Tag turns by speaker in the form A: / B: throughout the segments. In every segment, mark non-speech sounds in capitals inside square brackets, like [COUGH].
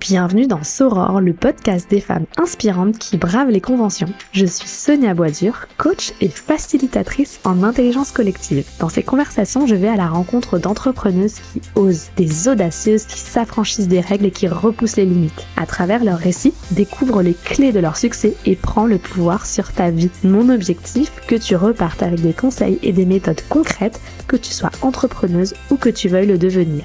A: Bienvenue dans Soror, le podcast des femmes inspirantes qui bravent les conventions. Je suis Sonia Boisdur, coach et facilitatrice en intelligence collective. Dans ces conversations, je vais à la rencontre d'entrepreneuses qui osent, des audacieuses qui s'affranchissent des règles et qui repoussent les limites. À travers leurs récits, découvre les clés de leur succès et prends le pouvoir sur ta vie. Mon objectif, que tu repartes avec des conseils et des méthodes concrètes, que tu sois entrepreneuse ou que tu veuilles le devenir.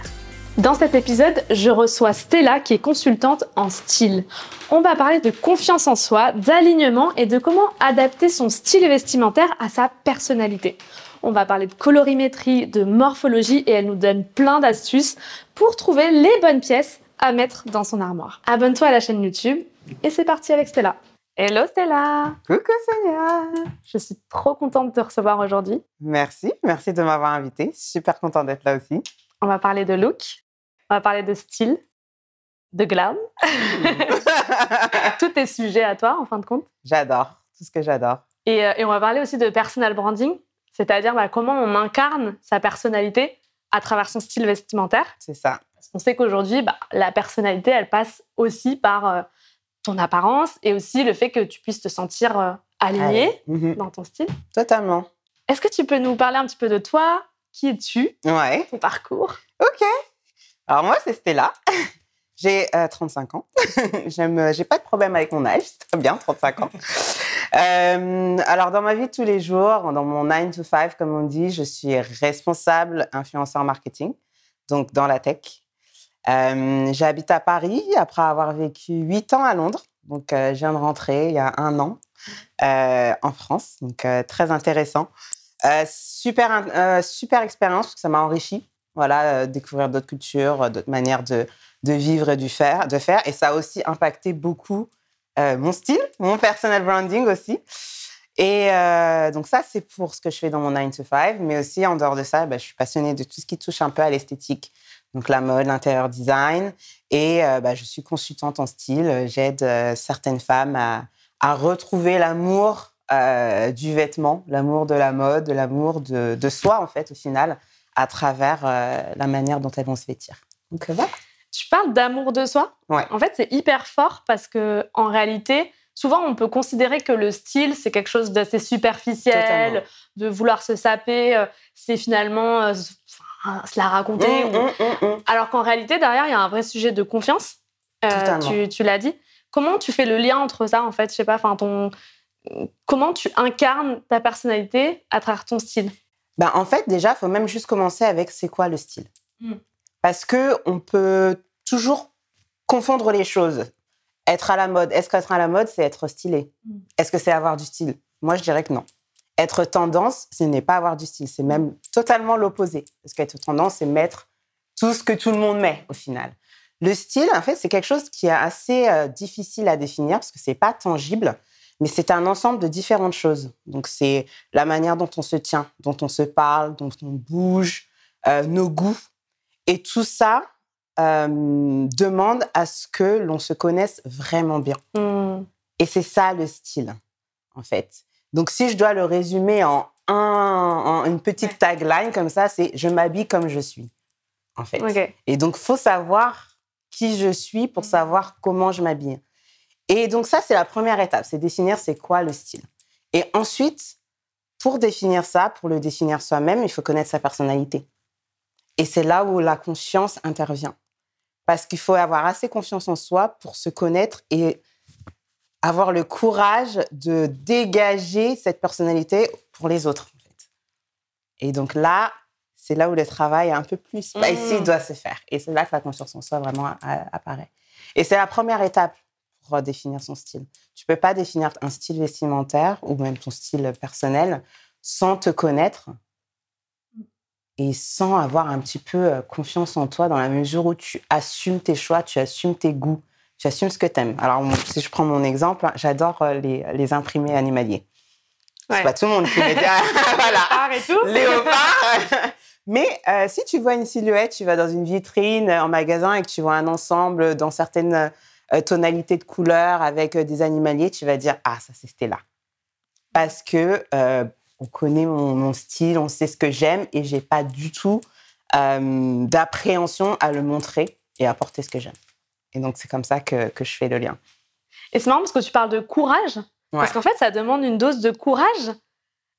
A: Dans cet épisode, je reçois Stella qui est consultante en style. On va parler de confiance en soi, d'alignement et de comment adapter son style vestimentaire à sa personnalité. On va parler de colorimétrie, de morphologie et elle nous donne plein d'astuces pour trouver les bonnes pièces à mettre dans son armoire. Abonne-toi à la chaîne YouTube et c'est parti avec Stella. Hello Stella
B: Coucou Sonia
A: Je suis trop contente de te recevoir aujourd'hui.
B: Merci, merci de m'avoir invitée. Super contente d'être là aussi.
A: On va parler de look, on va parler de style, de glam. [LAUGHS] Tout est sujet à toi, en fin de compte.
B: J'adore, tout ce que j'adore.
A: Et, euh, et, on va parler aussi de personal branding, c'est-à-dire bah, comment on incarne sa personnalité à travers son style vestimentaire.
B: C'est ça.
A: Parce qu'on sait qu'aujourd'hui, bah, la personnalité, elle passe aussi par euh, ton apparence et aussi le fait que tu puisses te sentir euh, aligné
B: Mhm.
A: dans ton style.
B: Totalement.
A: Est-ce que tu peux nous parler un petit peu de toi Qui es-tu?
B: Ouais,
A: Ton parcours
B: ok. Alors moi, c'est Stella. [LAUGHS] J'ai euh, 35 ans. [LAUGHS] J'aime, euh, j'ai pas de problème avec mon âge, c'est très bien, 35 ans. [LAUGHS] Euh, alors dans ma vie de tous les jours, dans mon 9 to 5, comme on dit, je suis responsable influenceur marketing, donc dans la tech. Euh, J'habite à Paris après avoir vécu 8 ans à Londres. Donc euh, je viens de rentrer il y a un an euh, en France, donc euh, très intéressant. Euh, super, euh, super expérience, parce que ça m'a enrichi. Voilà, euh, découvrir d'autres cultures, euh, d'autres manières de, de vivre et du faire, de faire. Et ça a aussi impacté beaucoup euh, mon style, mon personal branding aussi. Et donc ça, c'est pour ce que je fais dans mon 9 to 5. Mais aussi, en dehors de ça, bah, je suis passionnée de tout ce qui touche un peu à l'esthétique. Donc la mode, l'intérieur design. Et bah, je suis consultante en style. J'aide certaines femmes à, à retrouver l'amour euh, du vêtement, l'amour de la mode, l'amour de, de soi, en fait, au final, à travers euh, la manière dont elles vont se vêtir. Donc euh, voilà.
A: Tu parles d'amour de soi?
B: Ouais.
A: En fait, c'est hyper fort parce que en réalité, souvent on peut considérer que le style c'est quelque chose d'assez superficiel,
B: Totalement.
A: de vouloir se saper, c'est finalement euh, se la raconter.
B: Mmh,
A: ou-
B: mmh, mmh.
A: Alors qu'en réalité, derrière, il y a un vrai sujet de confiance. Tu tu l'as dit. Comment tu fais le lien entre ça en fait? Je sais pas. Enfin, ton comment tu incarnes ta personnalité à travers ton style?
B: Ben, en fait, déjà, il faut même juste commencer avec c'est quoi le style.
A: Mm.
B: Parce que on peut toujours confondre les choses. Être à la mode, est-ce qu'être à la mode, c'est être stylé?
A: Mm.
B: Est-ce que c'est avoir du style? Moi, je dirais que non. Être tendance, ce n'est pas avoir du style, c'est même totalement l'opposé. Parce qu'être tendance, c'est mettre tout ce que tout le monde met au final. Le style, en fait, c'est quelque chose qui est assez euh, difficile à définir parce que c'est pas tangible, mais c'est un ensemble de différentes choses. Donc, c'est la manière dont on se tient, dont on se parle, dont on bouge, euh, nos goûts. Et tout ça euh, demande à ce que l'on se connaisse vraiment bien.
A: Hmm.
B: Et c'est ça le style, en fait. Donc, si je dois le résumer en, un, en une petite tagline comme ça, c'est je m'habille comme je suis, en fait.
A: Ok.
B: Et donc, faut savoir qui je suis pour savoir comment je m'habille. Et donc, ça, c'est la première étape, c'est définir c'est quoi le style. Et ensuite, pour définir ça, pour le définir soi-même, il faut connaître sa personnalité. Et c'est là où la confiance intervient. Parce qu'il faut avoir assez confiance en soi pour se connaître et avoir le courage de dégager cette personnalité pour les autres. En fait. Et donc là, c'est là où le travail un peu plus spicy
A: Mm.
B: doit se faire. Et c'est là que la confiance en soi vraiment a- apparaît. Et c'est la première étape pour définir son style. Tu peux pas définir un style vestimentaire ou même ton style personnel sans te connaître et sans avoir un petit peu euh, confiance en toi dans la mesure où tu assumes tes choix, tu assumes tes goûts, tu assumes ce que tu aimes. Alors, si je prends mon exemple, hein, j'adore euh, les, les imprimés animaliers.
A: Ouais.
B: C'est pas tout le monde qui met des... [LAUGHS] [LAUGHS] voilà.
A: Léopard et tout.
B: Léopard. [LAUGHS] Mais euh, si tu vois une silhouette, tu vas dans une vitrine en magasin et que tu vois un ensemble dans certaines euh, tonalités de couleurs avec euh, des animaliers, tu vas dire ah ça c'est Stella parce que euh, on connaît mon, mon style, on sait ce que j'aime et j'ai pas du tout euh, d'appréhension à le montrer et à porter ce que j'aime. Et donc, c'est comme ça que, que je fais le lien.
A: Et c'est marrant parce que tu parles de courage. Parce qu'en fait, ça demande une dose de courage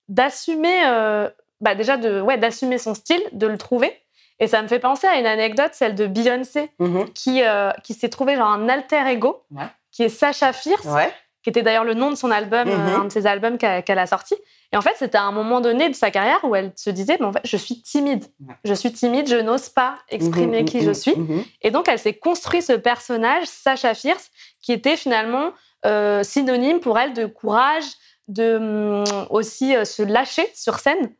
A: d'assumer, euh, bah déjà de, ouais, d'assumer son style, de le trouver. Et ça me fait penser à une anecdote, celle de Beyoncé,
B: Mhm.
A: qui, euh, qui s'est trouvé genre un alter ego,
B: Ouais.
A: qui est Sacha Fierce,
B: Ouais.
A: qui était d'ailleurs le nom de son album, euh,
B: Mhm.
A: un de ses albums qu'elle a sorti. Et en fait, c'était à un moment donné de sa carrière où elle se disait, mais en fait, je suis timide. Je suis timide, je n'ose pas exprimer
B: Mhm,
A: qui
B: mhm,
A: je suis. Et donc, elle s'est construit ce personnage, Sacha Fierce, qui était finalement euh, synonyme pour elle de courage, de hum, aussi euh, se lâcher sur scène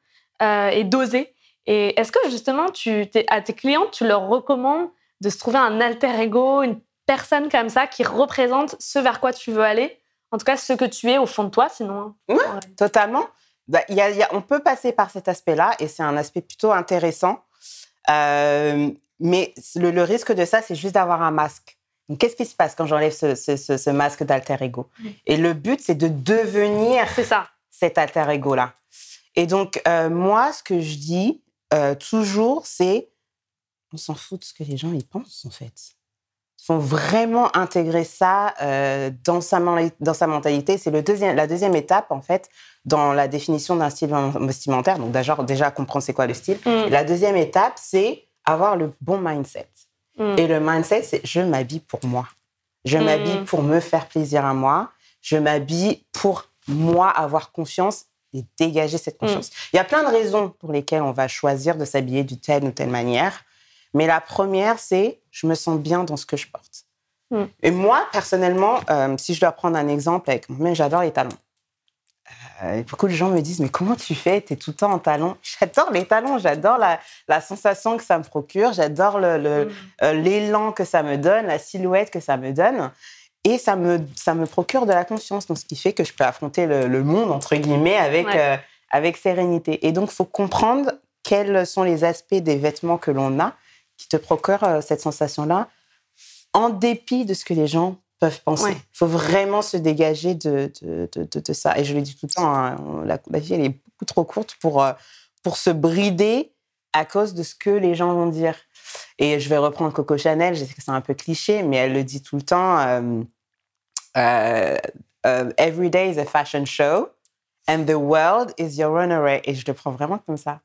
A: et d'oser. Et est-ce que justement, tu, à tes clients, tu leur recommandes de se trouver un alter ego, une personne comme ça qui représente ce vers quoi tu veux aller? En tout cas, ce que tu es au fond de toi, sinon.
B: Ouais. Totalement. Bah, il y a- il y a- on peut passer par cet aspect-là et c'est un aspect plutôt intéressant. Euh, mais le, le risque de ça, c'est juste d'avoir un masque. Qu'est-ce qui se passe quand j'enlève ce, ce- ce- ce masque d'alter ego?
A: Oui.
B: Et le but, c'est de devenir
A: ça.
B: cet alter ego-là. Et donc, euh, moi, ce que je dis euh, toujours, c'est on s'en fout de ce que les gens y pensent, en fait. Il faut vraiment intégrer ça euh, dans, sa, dans sa mentalité. C'est le deuxième, la deuxième étape, en fait, dans la définition d'un style vestimentaire. Donc, déjà, déjà comprendre c'est quoi le style.
A: Mm.
B: La deuxième étape, c'est avoir le bon mindset.
A: Mm.
B: Et le mindset, c'est je m'habille pour moi. Je
A: Mm.
B: m'habille pour me faire plaisir à moi. Je m'habille pour moi avoir confiance et dégager cette confiance. Il y a plein de raisons pour lesquelles on va choisir de s'habiller d'une telle ou telle manière. Mais la première, c'est je me sens bien dans ce que je porte.
A: Mm.
B: Et moi, personnellement, euh, si je dois prendre un exemple avec moi, j'adore les talons. Euh, beaucoup de gens me disent, mais comment tu fais? Tu es tout le temps en talons. [LAUGHS] J'adore les talons, j'adore la, la sensation que ça me procure, j'adore le- le,
A: Mm.
B: euh, l'élan que ça me donne, la silhouette que ça me donne. Et ça me, ça me procure de la confiance, donc ce qui fait que je peux affronter le, le monde, entre guillemets, avec,
A: Ouais.
B: euh, avec sérénité. Et donc, il faut comprendre quels sont les aspects des vêtements que l'on a qui te procurent euh, cette sensation-là, en dépit de ce que les gens peuvent penser. Il
A: Ouais.
B: faut vraiment se dégager de, de, de, ça. Et je le dis tout le temps, hein, la vie, elle est beaucoup trop courte pour, euh, pour se brider à cause de ce que les gens vont dire. Et je vais reprendre Coco Chanel, je sais que c'est un peu cliché, mais elle le dit tout le temps. euh, euh, Every day is a fashion show and the world is your runaway. Et je le prends vraiment comme ça.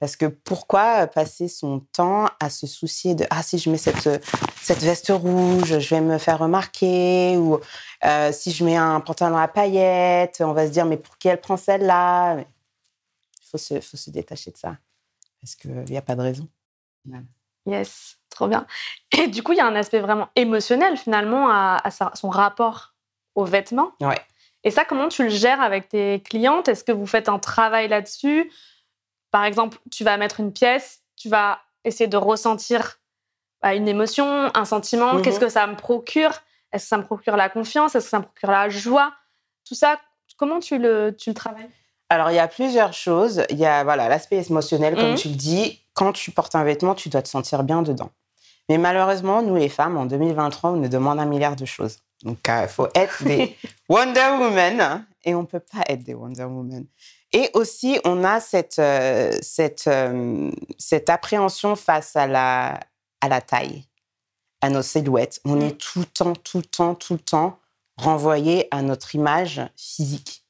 B: Parce que pourquoi passer son temps à se soucier de ah si je mets cette cette veste rouge, je vais me faire remarquer ou euh, si je mets un pantalon à paillettes, on va se dire mais pour qui elle prend celle-là? Il faut se faut se détacher de ça parce qu'il n'y a pas de raison.
A: Yes, trop bien. Et du coup, il y a un aspect vraiment émotionnel finalement à, à sa- son rapport aux vêtements.
B: Ouais.
A: Et ça, comment tu le gères avec tes clientes? Est-ce que vous faites un travail là-dessus? Par exemple, tu vas mettre une pièce, tu vas essayer de ressentir bah, une émotion, un sentiment.
B: Mhm.
A: Qu'est-ce que ça me procure? Est-ce que ça me procure la confiance? Est-ce que ça me procure la joie? Tout ça, comment tu le, tu le travailles?
B: Alors, il y a plusieurs choses. Il y a voilà l'aspect émotionnel, comme
A: Mhm.
B: tu le dis. Quand tu portes un vêtement, tu dois te sentir bien dedans. Mais malheureusement, nous les femmes, en 2023, on nous demande un milliard de choses. Donc, il faut être des [LAUGHS] Wonder Woman hein, et on peut pas être des Wonder Woman. Et aussi, on a cette, euh, cette, euh, cette appréhension face à la, à la taille, à nos silhouettes. On
A: Mhm.
B: est tout le temps, tout le temps, tout le temps renvoyé à notre image physique.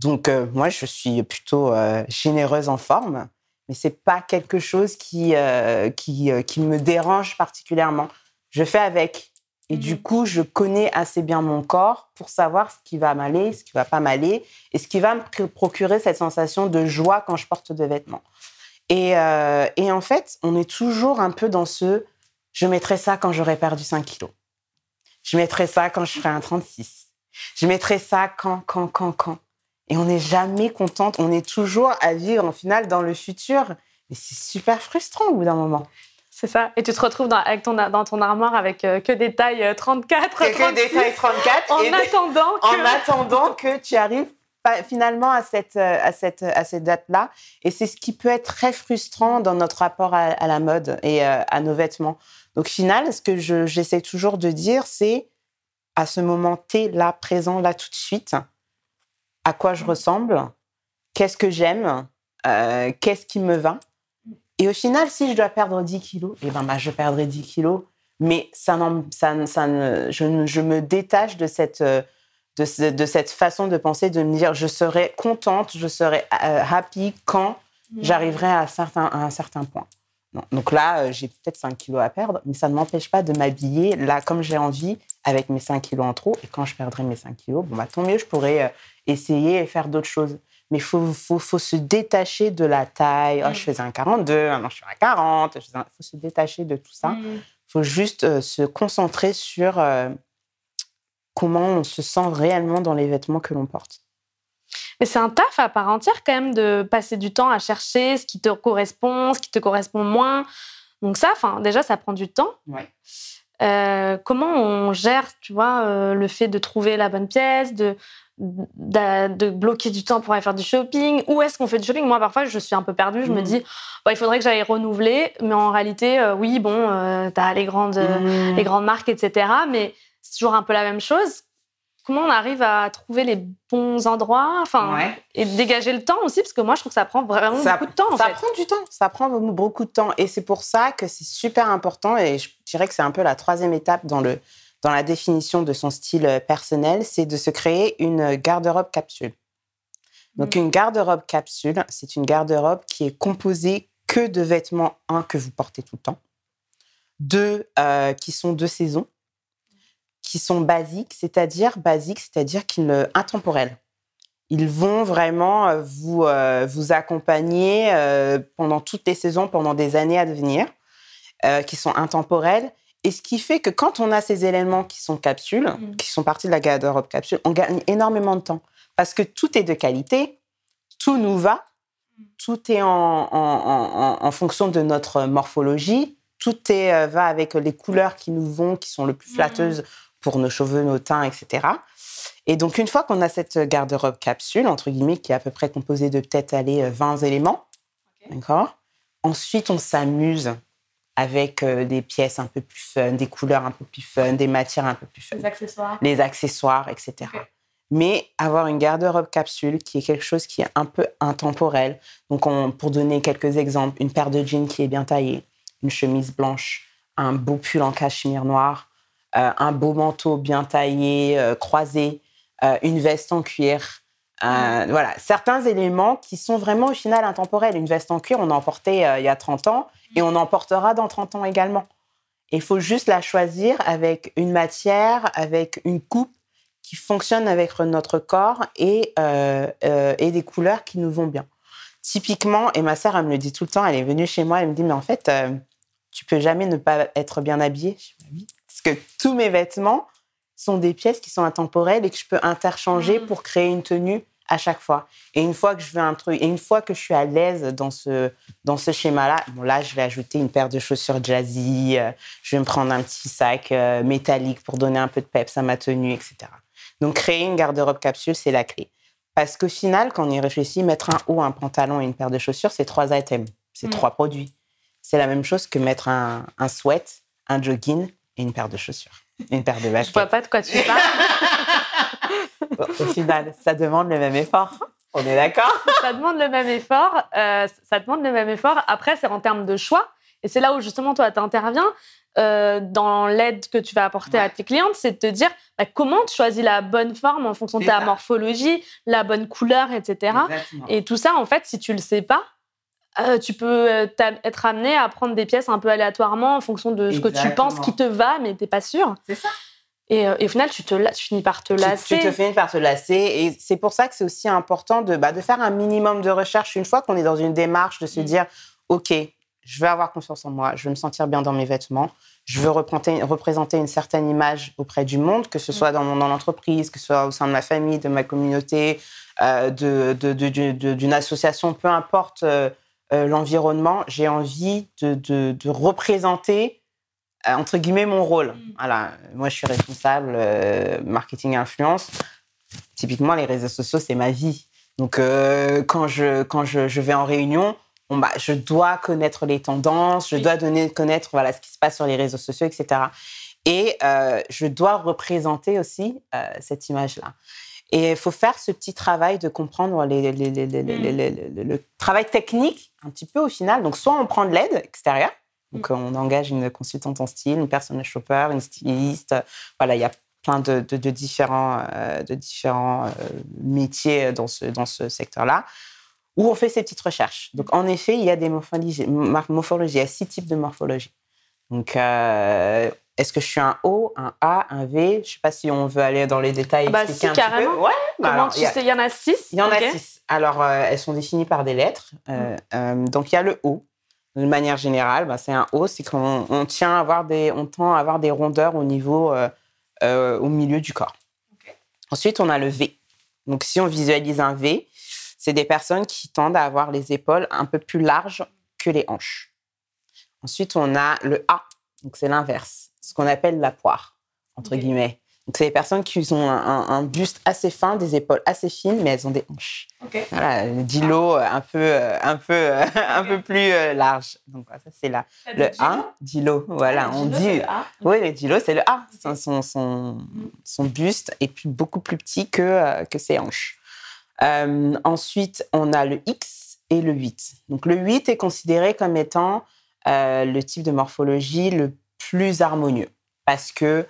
B: Donc, euh, moi, je suis plutôt euh, généreuse en forme, mais c'est pas quelque chose qui, euh, qui, euh, qui me dérange particulièrement. Je fais avec. Et du
A: Mhm.
B: coup, je connais assez bien mon corps pour savoir ce qui va m'aller, ce qui va pas m'aller, et ce qui va me pr- procurer cette sensation de joie quand je porte des vêtements. Et, euh, et en fait, on est toujours un peu dans ce je mettrai ça quand j'aurai perdu 5 kilos. Je mettrai ça quand je ferai un 36. Je mettrai ça quand, quand, quand, quand. Et on n'est jamais contente. On est toujours à vivre en finale dans le futur. Et c'est super frustrant au bout d'un moment.
A: C'est ça. Et tu te retrouves dans, avec ton, dans ton armoire avec euh, que des tailles euh, 34,
B: C'est que
A: 36,
B: des tailles 34.
A: en
B: et
A: attendant que...
B: en attendant que tu arrives finalement à cette, euh, à cette, à cette date-là. Et c'est ce qui peut être très frustrant dans notre rapport à, à la mode et euh, à nos vêtements. Donc, final, ce que je- j'essaie toujours de dire, c'est à ce moment T, là, présent, là, tout de suite, à quoi je ressemble, qu'est-ce que j'aime, euh, qu'est-ce qui me va. Et au final, si je dois perdre 10 kilos, eh ben, bah, je perdrai 10 kilos. Mais ça, ça, ça je, je, me détache de cette, de, de, cette façon de penser, de me dire je serai contente, je serai happy quand mmh. j'arriverai à, à un certain point. Donc là, euh, j'ai peut-être 5 kilos à perdre, mais ça ne m'empêche pas de m'habiller là comme j'ai envie avec mes 5 kilos en trop. Et quand je perdrai mes 5 kilos, bon, bah, tant mieux, je pourrai euh, essayer et faire d'autres choses. Mais il faut, faut, faut, se détacher de la taille. Oh, je faisais un 42, maintenant je suis à 40. Il faut se détacher de tout ça. Il mm. faut juste euh, se concentrer sur comment on se sent réellement dans les vêtements que l'on porte.
A: Mais c'est un taf à part entière quand même de passer du temps à chercher ce qui te correspond, ce qui te correspond moins. Donc ça, enfin déjà, ça prend du temps. Euh, comment on gère, tu vois, euh, le fait de trouver la bonne pièce, de, de, bloquer du temps pour aller faire du shopping? Où est-ce qu'on fait du shopping? Moi, parfois, je suis un peu perdue. Je me mmh. dis, il faudrait que j'aille renouveler. Mais en réalité, euh, oui, bon, tu as les grandes, mmh. les grandes marques, etc. Mais c'est toujours un peu la même chose comment on arrive à trouver les bons endroits, enfin, et dégager le temps aussi, parce que moi, je trouve que ça prend vraiment beaucoup de temps.
B: ça prend du temps, ça prend beaucoup de temps, et c'est pour ça que c'est super important, et je dirais que c'est un peu la troisième étape dans le dans la définition de son style euh, personnel, c'est de se créer une garde-robe capsule. Donc, mm. une garde-robe capsule, c'est une garde-robe qui est composée que de vêtements, un, que vous portez tout le temps, deux, euh, qui sont de saison, qui sont basiques, c'est-à-dire basiques, c'est-à-dire qu'ils intemporels. Ils vont vraiment euh, vous, euh, vous accompagner euh, pendant toutes les saisons, pendant des années à venir, qui sont intemporels. Et ce qui fait que quand on a ces éléments qui sont capsules, mmh. qui sont partis de la garde-robe capsule, on gagne énormément de temps. Parce que tout est de qualité, tout nous va, tout est en, en, en, fonction de notre morphologie, tout est, va avec les couleurs qui nous vont, qui sont le plus mmh. Pour nos cheveux, nos teints, etc. Et donc, une fois qu'on a cette garde-robe capsule, entre guillemets, qui est à peu près composée de peut-être aller 20 éléments, d'accord Ensuite, on s'amuse avec euh, des pièces un peu plus fun, des couleurs un peu plus fun, des matières un peu plus fun.
A: Les accessoires.
B: Les accessoires, etc. Mais avoir une garde-robe capsule qui est quelque chose qui est un peu intemporel. Donc, pour donner quelques exemples, une paire de jeans qui est bien taillée, une chemise blanche, un beau pull en cachemire noir, euh, un beau manteau bien taillé, euh, croisé, euh, une veste en cuir. Mm. voilà, certains éléments qui sont vraiment au final intemporels. Une veste en cuir, on en portait il y a 30 ans et on en portera dans 30 ans également. Il faut juste la choisir avec une matière, avec une coupe qui fonctionne avec notre corps et, et des couleurs qui nous vont bien. Typiquement, et ma sœur, elle me le dit tout le temps, elle est venue chez moi, elle me dit, mais en fait, tu peux jamais ne pas être bien habillée. Je parce que tous mes vêtements sont des pièces qui sont intemporelles et que je peux interchanger mmh. pour créer une tenue à chaque fois. Et une fois que je veux un truc, et une fois que je suis à l'aise dans ce, dans ce schéma-là, bon là, je vais ajouter une paire de chaussures jazzy, euh, je vais me prendre un petit sac euh, métallique pour donner un peu de peps à ma tenue, etc. Donc, créer une garde-robe capsule, c'est la clé. Parce qu'au final, quand on y réfléchit, mettre un haut, un pantalon et une paire de chaussures, c'est trois items, c'est mmh. trois produits. C'est la même chose que mettre un, un sweat, un jogging une paire de chaussures, une paire de baskets.
A: Je vois pas de quoi tu parles.
B: au final, ça demande le même effort. On est d'accord?
A: Ça demande le même effort. Euh, ça demande le même effort. Après, c'est en termes de choix. Et c'est là où justement toi, tu interviens euh, dans l'aide que tu vas apporter à tes clientes, c'est de te dire bah, comment tu choisis la bonne forme en fonction de ta morphologie, la bonne couleur, etc. Et tout ça, en fait, si tu le sais pas, euh, tu peux euh, être amené à prendre des pièces un peu aléatoirement en fonction de ce que tu penses qui te va, mais tu n'es pas sûr.
B: C'est ça.
A: Et, euh, au final, tu, te, tu finis par te lasser.
B: Tu, te finis par te lasser. Et c'est pour ça que c'est aussi important de, bah, de faire un minimum de recherche une fois qu'on est dans une démarche de se mm. dire OK, je vais avoir confiance en moi, je vais me sentir bien dans mes vêtements, je veux représenter une certaine image auprès du monde, que ce mm. soit dans mon entreprise, que ce soit au sein de ma famille, de ma communauté, d'une de, association, peu importe euh, l'environnement, j'ai envie de, représenter, euh, entre guillemets, mon rôle. Mm. Voilà. Moi, je suis responsable euh, marketing et influence. Typiquement, les réseaux sociaux, c'est ma vie. Donc, quand, je, quand je, vais en réunion, bah, je dois connaître les tendances, je dois donner, connaître voilà, ce qui se passe sur les réseaux sociaux, etc. Et je dois représenter aussi cette image-là. Et il faut faire ce petit travail de comprendre les, mm. le travail technique, un petit peu au final. Donc, soit on prend de l'aide extérieure, Donc, on engage une consultante en style, une personne shopper, une styliste. Voilà, il y a plein de, différents, de différents métiers dans ce, dans ce secteur-là où on fait ces petites recherches. Donc, en effet, il y a des morphologies. morphologies il y a six types de morphologie. Donc, est-ce que je suis un O, un A, un V? Je ne sais pas si on veut aller dans les détails.
A: Bah, si, carrément. Ouais, bah, Comment tu sais Il y en a six?
B: Il y en a six. Alors, euh, elles sont définies par des lettres. Euh, mm. euh, donc, il y a le O. De manière générale, bah, c'est un O, c'est qu'on on tient à avoir des, on tend à avoir des rondeurs au niveau, au milieu du corps. Ensuite, on a le V. Donc, si on visualise un V, c'est des personnes qui tendent à avoir les épaules un peu plus larges que les hanches. Ensuite, on a le A. Donc, c'est l'inverse ce qu'on appelle la poire, entre guillemets. Donc, c'est des personnes qui ont un, buste assez fin, des épaules assez fines, mais elles ont des hanches. Voilà, dilo un peu, un peu, [LAUGHS] un peu plus euh, large. Donc, ça, c'est là. Le A, dilo. Voilà, ah, on dit. Oui, le dilo, c'est le A. Son, son, son, buste est beaucoup plus petit que, euh, que ses hanches. Euh, ensuite, on a le X et le 8. Donc, le 8 est considéré comme étant le type de morphologie le plus harmonieux parce que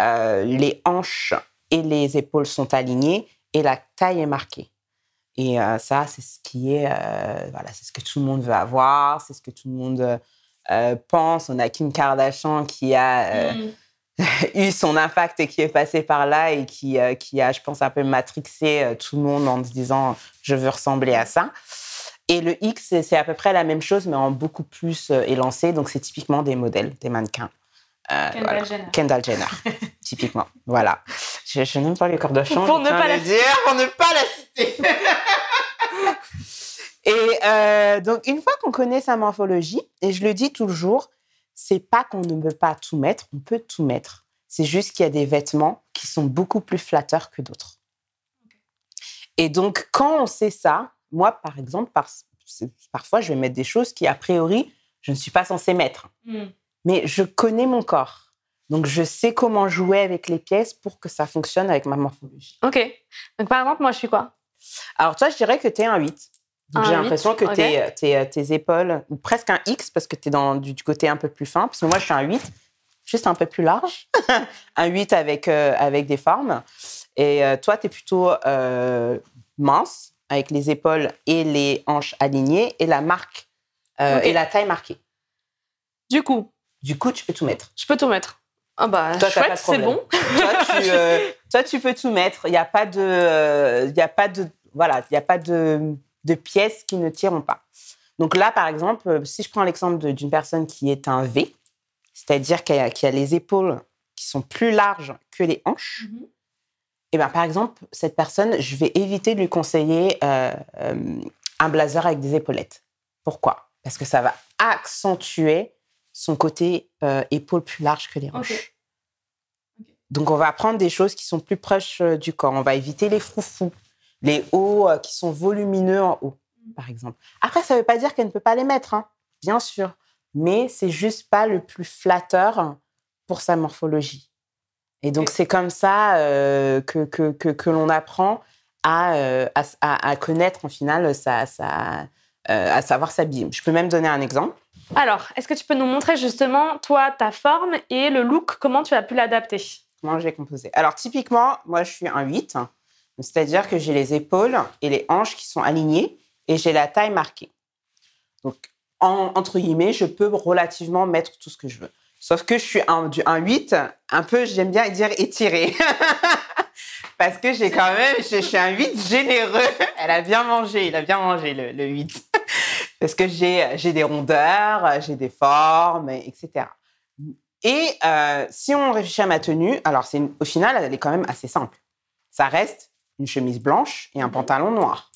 B: euh, les hanches et les épaules sont alignées et la taille est marquée. Et euh, ça, c'est ce qui est, euh, voilà, c'est ce que tout le monde veut avoir, c'est ce que tout le monde pense. On a Kim Kardashian qui a [LAUGHS] eu son impact et qui est passé par là et qui, qui a, je pense, un peu matrixé tout le monde en se disant je veux ressembler à ça. Et le X, c'est à peu près la même chose, mais en beaucoup plus élancé. Donc, c'est typiquement des modèles, des mannequins.
A: Euh, Kendall, Jenner.
B: Kendall Jenner, [LAUGHS] typiquement. Voilà. Je, je n'aime pas les Kardashians.
A: Pour ne pas la
B: dire, pour ne pas la citer. [LAUGHS] et euh, donc, une fois qu'on connaît sa morphologie, et je le dis toujours, c'est pas qu'on ne peut pas tout mettre, on peut tout mettre. C'est juste qu'il y a des vêtements qui sont beaucoup plus flatteurs que d'autres. Et donc, quand on sait ça, moi, par exemple, parfois, je vais mettre des choses qui, a priori, je ne suis pas censée mettre. Hmm. Mais je connais mon corps. Donc, je sais comment jouer avec les pièces pour que ça fonctionne avec ma morphologie.
A: OK. Donc, par exemple, moi, je suis quoi?
B: Alors, toi, je dirais que tu es un 8. j'ai l'impression que tes, tes, épaules, ou presque un X, parce que tu es dans, du, côté un peu plus fin. Parce que moi, je suis un 8, juste un peu plus large. [LAUGHS] un 8 avec, euh, avec des formes. Et euh, toi, tu es plutôt euh, mince avec les épaules et les hanches alignées et la marque euh, et la taille marquée.
A: Du coup
B: Du coup, tu peux tout mettre.
A: Je peux tout mettre. Ah bah, chouette, c'est bon. [LAUGHS]
B: Euh, toi, tu, peux tout mettre. Il n'y a pas de, il y a pas de, voilà, il y a pas de, de pièces qui ne tireront pas. Donc là, par exemple, si je prends l'exemple d'une personne qui est un V, c'est-à-dire qui a, a, les épaules qui sont plus larges que les hanches. Eh ben, par exemple, cette personne, je vais éviter de lui conseiller euh, euh, un blazer avec des épaulettes. Pourquoi? Parce que ça va accentuer son côté euh, épaule plus large que les hanches. Donc, on va prendre des choses qui sont plus proches du corps. On va éviter les froufous, les hauts qui sont volumineux en haut, mm. par exemple. Après, ça ne veut pas dire qu'elle ne peut pas les mettre, hein, bien sûr. Mais c'est juste pas le plus flatteur pour sa morphologie. Et donc, c'est comme ça euh, que, que, que, l'on apprend à, euh, à, à, connaître, en final, sa, sa, euh, à savoir s'habiller. Je peux même donner un exemple.
A: Alors, est-ce que tu peux nous montrer justement, toi, ta forme et le look, comment tu as pu l'adapter?
B: Comment j'ai composé Alors, typiquement, moi, je suis un 8, c'est-à-dire que j'ai les épaules et les hanches qui sont alignées et j'ai la taille marquée. Donc, entre guillemets, je peux relativement mettre tout ce que je veux. Sauf que je suis un, 8, un peu, j'aime bien dire étiré. [LAUGHS] Parce que j'ai quand même, je, suis un 8 généreux. Elle a bien mangé, il a bien mangé le, le 8. [LAUGHS] Parce que j'ai des rondeurs, j'ai des formes, etc. Et euh, si on réfléchit à ma tenue, alors au final, elle est quand même assez simple. Ça reste une chemise blanche et un pantalon noir.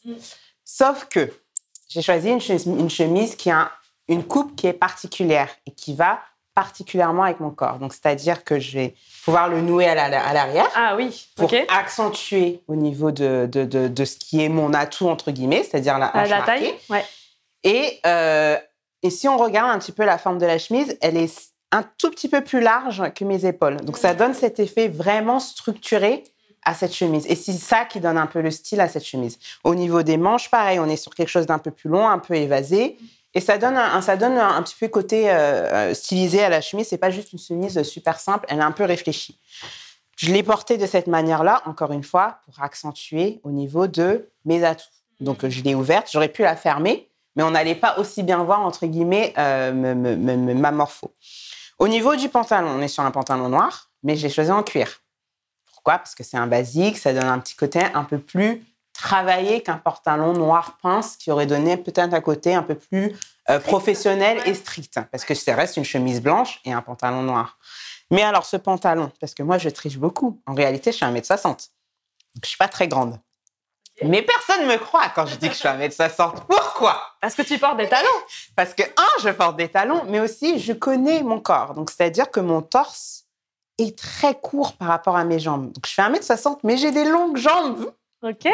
B: Sauf que j'ai choisi une chemise, une chemise qui a une coupe qui est particulière et qui va particulièrement avec mon corps. Donc, c'est-à-dire que je vais pouvoir le nouer à l'arrière.
A: Ah oui,
B: pour accentuer au niveau de, de, de, ce qui est mon atout, entre guillemets, c'est-à-dire la,
A: la taille. Ouais.
B: Et, euh, et si on regarde un petit peu la forme de la chemise, elle est un tout petit peu plus large que mes épaules. Donc, ça donne cet effet vraiment structuré à cette chemise. Et c'est ça qui donne un peu le style à cette chemise. Au niveau des manches, pareil, on est sur quelque chose d'un peu plus long, un peu évasé. Et ça donne un, ça donne un, petit peu côté euh, stylisé à la chemise. C'est pas juste une chemise super simple, elle est un peu réfléchie. Je l'ai portée de cette manière-là, encore une fois, pour accentuer au niveau de mes atouts. Donc, je l'ai ouverte. J'aurais pu la fermer, mais on n'allait pas aussi bien voir, entre guillemets, euh, ma morpho. Au niveau du pantalon, on est sur un pantalon noir, mais j'ai choisi en cuir. Pourquoi? Parce que c'est un basique, ça donne un petit côté un peu plus travailler qu'un pantalon noir pince qui aurait donné peut-être un côté un peu plus euh, professionnel et strict. Parce que ça reste une chemise blanche et un pantalon noir. Mais alors, ce pantalon, parce que moi, je triche beaucoup. En réalité, je suis 1m60. Donc, je suis pas très grande. Mais personne ne me croit quand je dis que je suis 1m60. Pourquoi?
A: Parce que tu portes des talons.
B: Parce que, un, je porte des talons, mais aussi, je connais mon corps. Donc, c'est-à-dire que mon torse est très court par rapport à mes jambes. Donc, je fais 1m60, mais j'ai des longues jambes.
A: OK.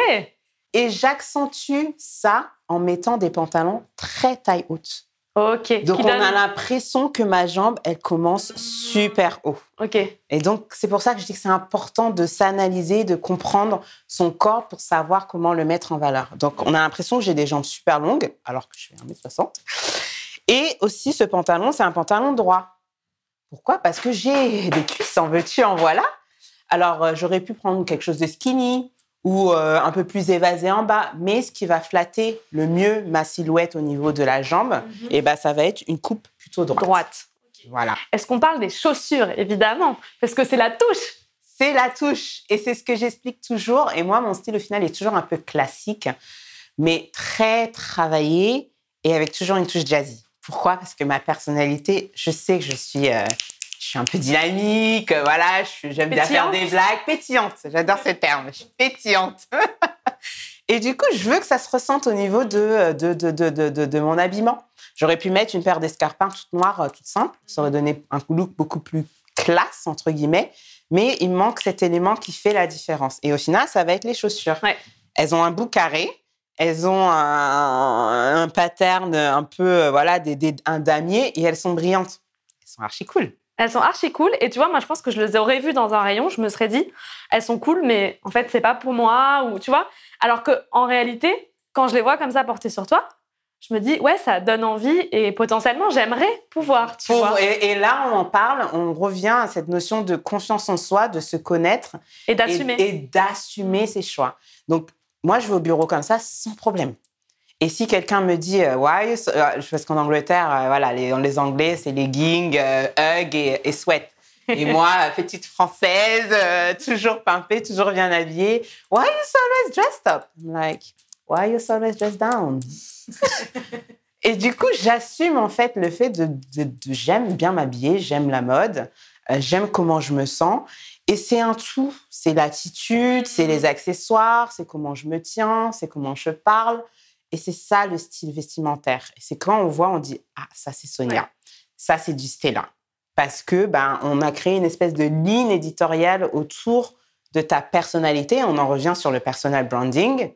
B: Et j'accentue ça en mettant des pantalons très taille haute.
A: Ok.
B: Donc on a l'impression que ma jambe, elle commence super haut.
A: Ok.
B: Et donc c'est pour ça que je dis que c'est important de s'analyser, de comprendre son corps pour savoir comment le mettre en valeur. Donc on a l'impression que j'ai des jambes super longues, alors que je fais 1m60. Et aussi ce pantalon, c'est un pantalon droit. Pourquoi? Parce que j'ai des cuisses, en veux-tu, en voilà. Alors euh, j'aurais pu prendre quelque chose de skinny, ou euh, un peu plus évasé en bas. Mais ce qui va flatter le mieux ma silhouette au niveau de la jambe, mhm. et eh ben, ça va être une coupe plutôt droite.
A: droite.
B: Voilà.
A: Est-ce qu'on parle des chaussures, évidemment? Parce que c'est la touche.
B: C'est la touche. Et c'est ce que j'explique toujours. Et moi, mon style, au final, est toujours un peu classique, mais très travaillé et avec toujours une touche jazzy. Pourquoi? Parce que ma personnalité, je sais que je suis... Euh, je suis un peu dynamique, euh, voilà, j'aime bien faire des blagues, pétillante, j'adore ce terme, je suis pétillante. [LAUGHS] Et du coup, je veux que ça se ressente au niveau de, de, de, de, de mon habillement. J'aurais pu mettre une paire d'escarpins toute noire, euh, toute simple, ça aurait donné un look beaucoup plus classe, entre guillemets, mais il manque cet élément qui fait la différence. Et au final, ça va être les chaussures. Elles ont un bout carré, elles ont un, un pattern un peu, euh, voilà, des, des, un damier, et elles sont brillantes. Elles sont archi cool.
A: Elles sont archi cool. Et tu vois, moi, je pense que je les aurais vues dans un rayon. Je me serais dit, elles sont cool, mais en fait, c'est pas pour moi. Ou tu vois. Alors que en réalité, quand je les vois comme ça portées sur toi, je me dis, ouais, ça donne envie et potentiellement, j'aimerais pouvoir. Tu vois.
B: Et, là, on en parle, on revient à cette notion de confiance en soi, de se connaître
A: et d'assumer.
B: Et, et d'assumer ses choix. Donc, moi, je vais au bureau comme ça sans problème. Et si quelqu'un me dit, euh, why, euh, parce qu'en Angleterre, euh, voilà, les, les Anglais, c'est leggings, hug et, et sweat. Et [LAUGHS] moi, petite française, toujours pimpée, toujours bien habillée. Why are you so always dressed up? I'm like, why are you so always dressed down? [LAUGHS] et du coup, j'assume en fait le fait de, de, j'aime bien m'habiller, j'aime la mode, j'aime comment je me sens. Et c'est un tout. C'est l'attitude, c'est les accessoires, c'est comment je me tiens, c'est comment je parle. Et c'est ça le style vestimentaire. Et c'est quand on voit, on dit ah ça c'est Sonia, ça c'est du Stella, parce que ben on a créé une espèce de ligne éditoriale autour de ta personnalité. On en revient sur le personal branding.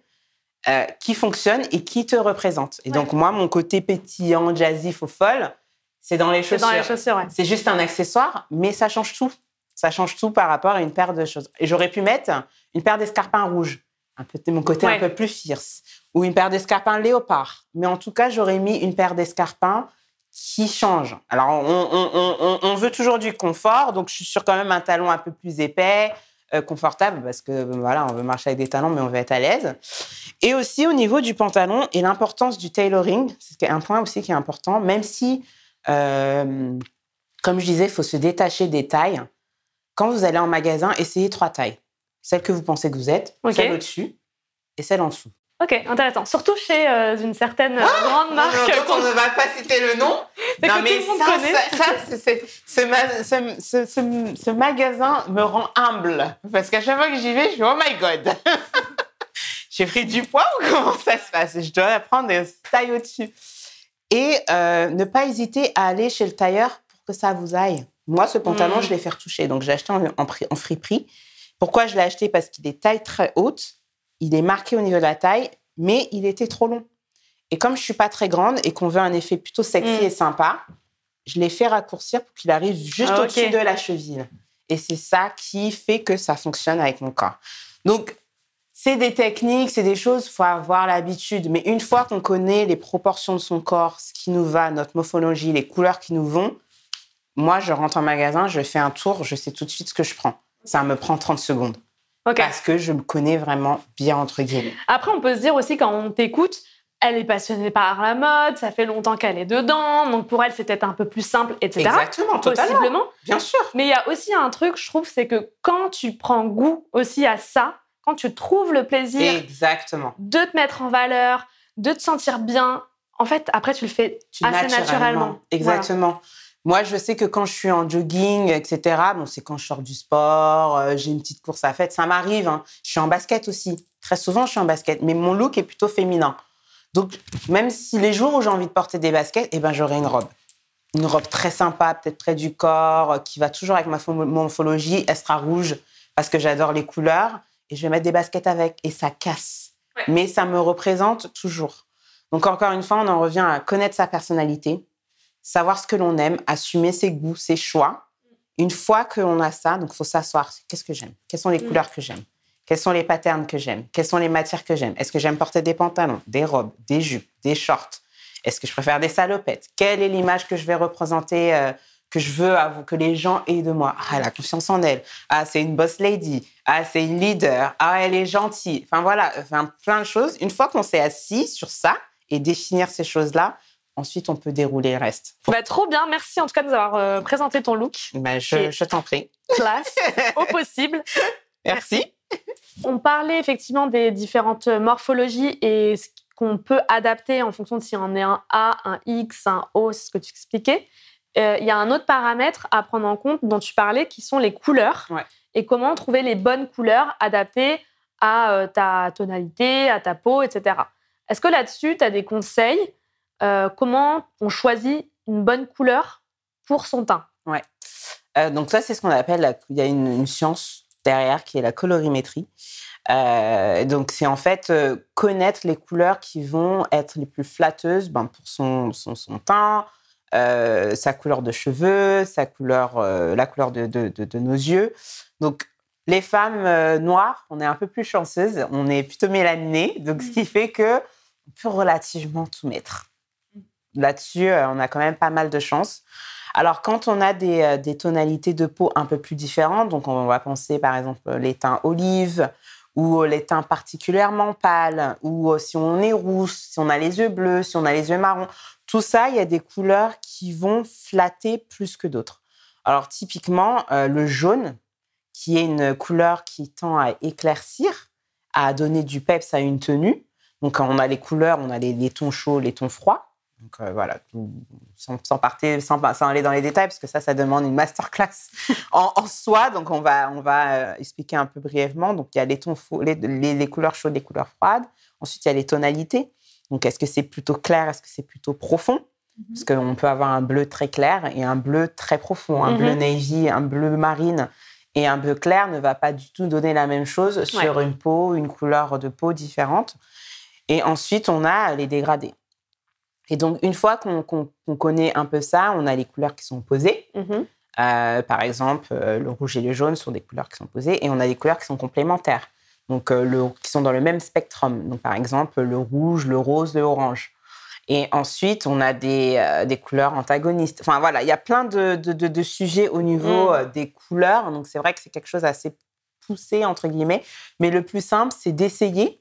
B: Euh, qui fonctionne et qui te représente. Et donc, moi, mon côté pétillant, jazzy, faux folle, c'est dans les chaussures.
A: C'est dans les chaussures,
B: C'est juste un accessoire, mais ça change tout. Ça change tout par rapport à une paire de choses. Et j'aurais pu mettre une paire d'escarpins rouges, un peu mon côté un peu plus fierce ou une paire d'escarpins léopard. Mais en tout cas, j'aurais mis une paire d'escarpins qui change. Alors, on, veut toujours du confort, donc je suis sur quand même un talon un peu plus épais, euh, confortable, parce que voilà, on veut marcher avec des talons, mais on veut être à l'aise. Et aussi au niveau du pantalon et l'importance du tailoring, c'est un point aussi qui est important, même si, euh, comme je disais, il faut se détacher des tailles. Quand vous allez en magasin, essayez trois tailles. Celle que vous pensez que vous êtes, celle au-dessus et celle en dessous.
A: Ok, intéressant. Surtout chez euh, une certaine euh, ah grande marque.
B: Non, on ne va pas citer le nom.
A: non, mais
B: ça, ça, ce, magasin me rend humble. Parce qu'à chaque fois que j'y vais, je suis oh my god. [LAUGHS] J'ai pris du poids ou comment ça se passe? Je dois prendre des tailles au-dessus. Et euh, ne pas hésiter à aller chez le tailleur pour que ça vous aille. Moi, ce pantalon, mm. je l'ai fait retoucher. Donc, j'ai acheté en, en, en friperie. Pourquoi je l'ai acheté? Parce qu'il est taille très haute il est marqué au niveau de la taille, mais il était trop long. Et comme je suis pas très grande et qu'on veut un effet plutôt sexy mm. et sympa, je l'ai fait raccourcir pour qu'il arrive juste ah, au-dessus de la cheville. Et c'est ça qui fait que ça fonctionne avec mon corps. Donc, c'est des techniques, c'est des choses, faut avoir l'habitude. Mais une fois qu'on connaît les proportions de son corps, ce qui nous va, notre morphologie, les couleurs qui nous vont, moi, je rentre en magasin, je fais un tour, je sais tout de suite ce que je prends. Ça me prend 30 secondes. Parce que je me connais vraiment bien, entre guillemets.
A: Après, on peut se dire aussi, quand on t'écoute, elle est passionnée par la mode, ça fait longtemps qu'elle est dedans, donc pour elle, c'est peut-être un peu plus simple, etc.
B: Exactement, totalement. Possiblement. Bien sûr.
A: Mais il y a aussi un truc, je trouve, c'est que quand tu prends goût aussi à ça, quand tu trouves le plaisir
B: Exactement.
A: de te mettre en valeur, de te sentir bien, en fait, après, tu le fais assez naturellement.
B: Exactement. Moi, je sais que quand je suis en jogging, etc., bon, c'est quand je sors du sport, euh, j'ai une petite course à faire, ça m'arrive. Hein. Je suis en basket aussi. Très souvent, je suis en basket, mais mon look est plutôt féminin. Donc, même si les jours où j'ai envie de porter des baskets, eh ben, j'aurai une robe. Une robe très sympa, peut-être près du corps, qui va toujours avec ma morphologie. Elle sera rouge parce que j'adore les couleurs. Et je vais mettre des baskets avec. Et ça casse. Mais ça me représente toujours. Donc, encore une fois, on en revient à connaître sa personnalité, savoir ce que l'on aime, assumer ses goûts, ses choix. Une fois que l'on a ça, donc il faut s'asseoir. Qu'est-ce que j'aime? Quelles sont les mm. couleurs que j'aime? Quels sont les patterns que j'aime? Quelles sont les matières que j'aime? Est-ce que j'aime porter des pantalons, des robes, des jupes, des shorts? Est-ce que je préfère des salopettes? Quelle est l'image que je vais représenter, euh, que je veux que les gens aient de moi? Ah, elle a confiance en elle. Ah, c'est une boss lady. Ah, c'est une leader. Ah, elle est gentille. Enfin, voilà, enfin, plein de choses. Une fois qu'on s'est assis sur ça et définir ces choses-là, Ensuite, on peut dérouler le reste.
A: Bah, trop bien. Merci en tout cas de nous avoir euh, présenté ton look.
B: Bah, je, je t'en prie.
A: Classe, [LAUGHS] au possible.
B: Merci.
A: On parlait effectivement des différentes morphologies et ce qu'on peut adapter en fonction de si on est un A, un X, un O, c'est ce que tu expliquais. Euh, il y a un autre paramètre à prendre en compte dont tu parlais qui sont les couleurs et comment trouver les bonnes couleurs adaptées à euh, ta tonalité, à ta peau, etc. Est-ce que là-dessus, tu as des conseils euh, Comment on choisit une bonne couleur pour son teint?
B: Ouais. donc ça, c'est ce qu'on appelle, il y a une science derrière, qui est la colorimétrie. Euh, donc, c'est en fait euh, connaître les couleurs qui vont être les plus flatteuses ben, pour son, son, son teint, euh, sa couleur de cheveux, sa couleur, la couleur de, de, de, nos yeux. Donc, les femmes noires, on est un peu plus chanceuses, on est plutôt mélaninées, donc ce qui fait que on peut relativement tout mettre. Là-dessus, on a quand même pas mal de chance. Alors, quand on a euh, des, tonalités de peau un peu plus différentes, donc on va penser par exemple les teints olives ou les teints particulièrement pâles, ou euh, si on est rouge, si on a les yeux bleus, si on a les yeux marrons, tout ça, il y a des couleurs qui vont flatter plus que d'autres. Alors, typiquement, euh, le jaune, qui est une couleur qui tend à éclaircir, à donner du peps à une tenue. Donc, quand on a les couleurs, on a les tons chauds, les tons froids. Donc euh, voilà, sans, partir, sans, aller dans les détails, parce que ça, ça demande une masterclass [LAUGHS] en, en soi. Donc on va, on va euh, expliquer un peu brièvement. Donc il y a les, tons les, les, couleurs chaudes, les couleurs froides. Ensuite, il y a les tonalités. Donc est-ce que c'est plutôt clair, est-ce que c'est plutôt profond? Mm-hmm. Parce qu'on peut avoir un bleu très clair et un bleu très profond. Un bleu mm-hmm. navy, un bleu marine et un bleu clair ne va pas du tout donner la même chose sur une peau, une couleur de peau différente. Et ensuite, on a les dégradés. Et donc, une fois qu'on connaît un peu ça, on a les couleurs qui sont opposées. Mm-hmm. Euh, par exemple, euh, le rouge et le jaune sont des couleurs qui sont opposées et on a des couleurs qui sont complémentaires, donc euh, le, qui sont dans le même spectrum. Donc, par exemple, le rouge, le rose, le orange. Et ensuite, on a des, des couleurs antagonistes. Enfin, voilà, il y a plein de, de, de, sujets au niveau mm. des couleurs. Donc, c'est vrai que c'est quelque chose assez poussé, entre guillemets. Mais le plus simple, c'est d'essayer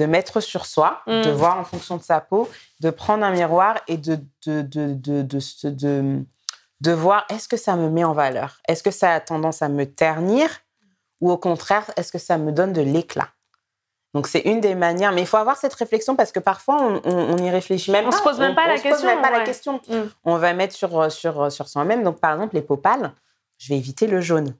B: de mettre sur soi, de mm. voir en fonction de sa peau, de prendre un miroir et de, de, de, de, de, de voir est-ce que ça me met en valeur? Est-ce que ça a tendance à me ternir? Ou au contraire, est-ce que ça me donne de l'éclat? Donc c'est une des manières, mais il faut avoir cette réflexion parce que parfois on, on, y réfléchit même
A: on
B: pas.
A: Se pose même pas la
B: se
A: question.
B: Pose même pas la question. Mm. On va mettre sur sur sur soi-même. Donc par exemple les peaux pâles, je vais éviter le jaune.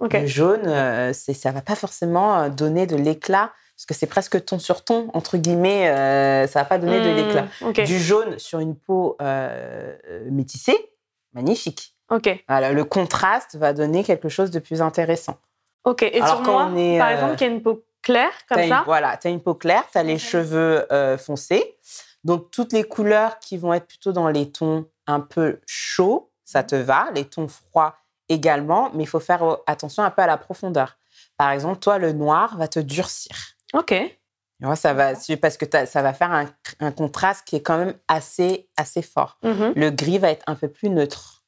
B: Le jaune, euh, c'est ça va pas forcément euh, donner de l'éclat parce que c'est presque ton sur ton, entre guillemets, euh, ça va pas donner de hmm, l'éclat. Du jaune sur une peau euh, métissée, magnifique.
A: Ok.
B: le contraste va donner quelque chose de plus intéressant.
A: Ok, et sur moi, par euh, exemple, qui a une peau claire, comme ça
B: Voilà, tu as une peau claire, tu as les cheveux foncés. Donc, toutes les couleurs qui vont être plutôt dans les tons un peu chauds, ça te va. Les tons froids également, mais il faut faire attention un peu à la profondeur. Par exemple, toi, le noir va te durcir.
A: Ok.
B: ça va, parce que ça va faire un, contraste qui est quand même assez, assez fort.
A: Mhm.
B: Le gris va être un peu plus neutre.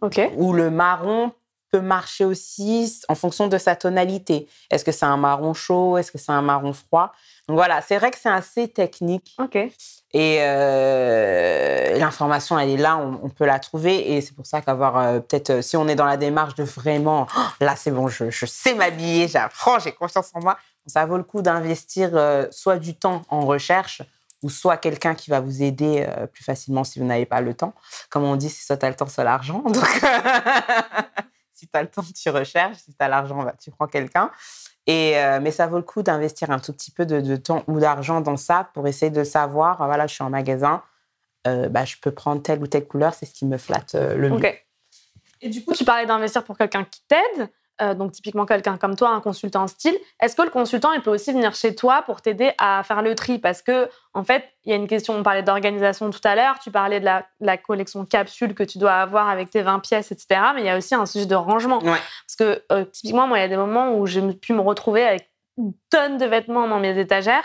A: Ok.
B: Ou le marron peut marcher aussi en fonction de sa tonalité. Est-ce que c'est un marron chaud? Est-ce que c'est un marron froid? Donc voilà, c'est vrai que c'est assez technique.
A: Ok.
B: Et euh, l'information, elle est là, on, peut la trouver. Et c'est pour ça qu'avoir euh, peut-être, euh, si on est dans la démarche de vraiment, oh, là c'est bon, je, sais m'habiller, j'apprends, j'ai confiance en moi, ça vaut le coup d'investir soit du temps en recherche, ou soit quelqu'un qui va vous aider plus facilement si vous n'avez pas le temps. Comme on dit, c'est soit tu as le temps, soit l'argent. Donc, [LAUGHS] si tu as le temps, tu recherches. Si tu as l'argent, bah, tu prends quelqu'un. Et, euh, mais ça vaut le coup d'investir un tout petit peu de, temps ou d'argent dans ça pour essayer de savoir, ah, voilà, je suis en magasin, euh, bah, je peux prendre telle ou telle couleur, c'est ce qui me flatte euh, le mieux.
A: Et du coup, tu parlais d'investir pour quelqu'un qui t'aide. Euh, donc typiquement quelqu'un comme toi, un consultant style, est-ce que le consultant il peut aussi venir chez toi pour t'aider à faire le tri? Parce que en fait, il y a une question, on parlait d'organisation tout à l'heure, tu parlais de la, collection capsule que tu dois avoir avec tes 20 pièces, etc. Mais il y a aussi un sujet de rangement. Parce que euh, typiquement, moi, il y a des moments où j'ai pu me retrouver avec une tonne de vêtements dans mes étagères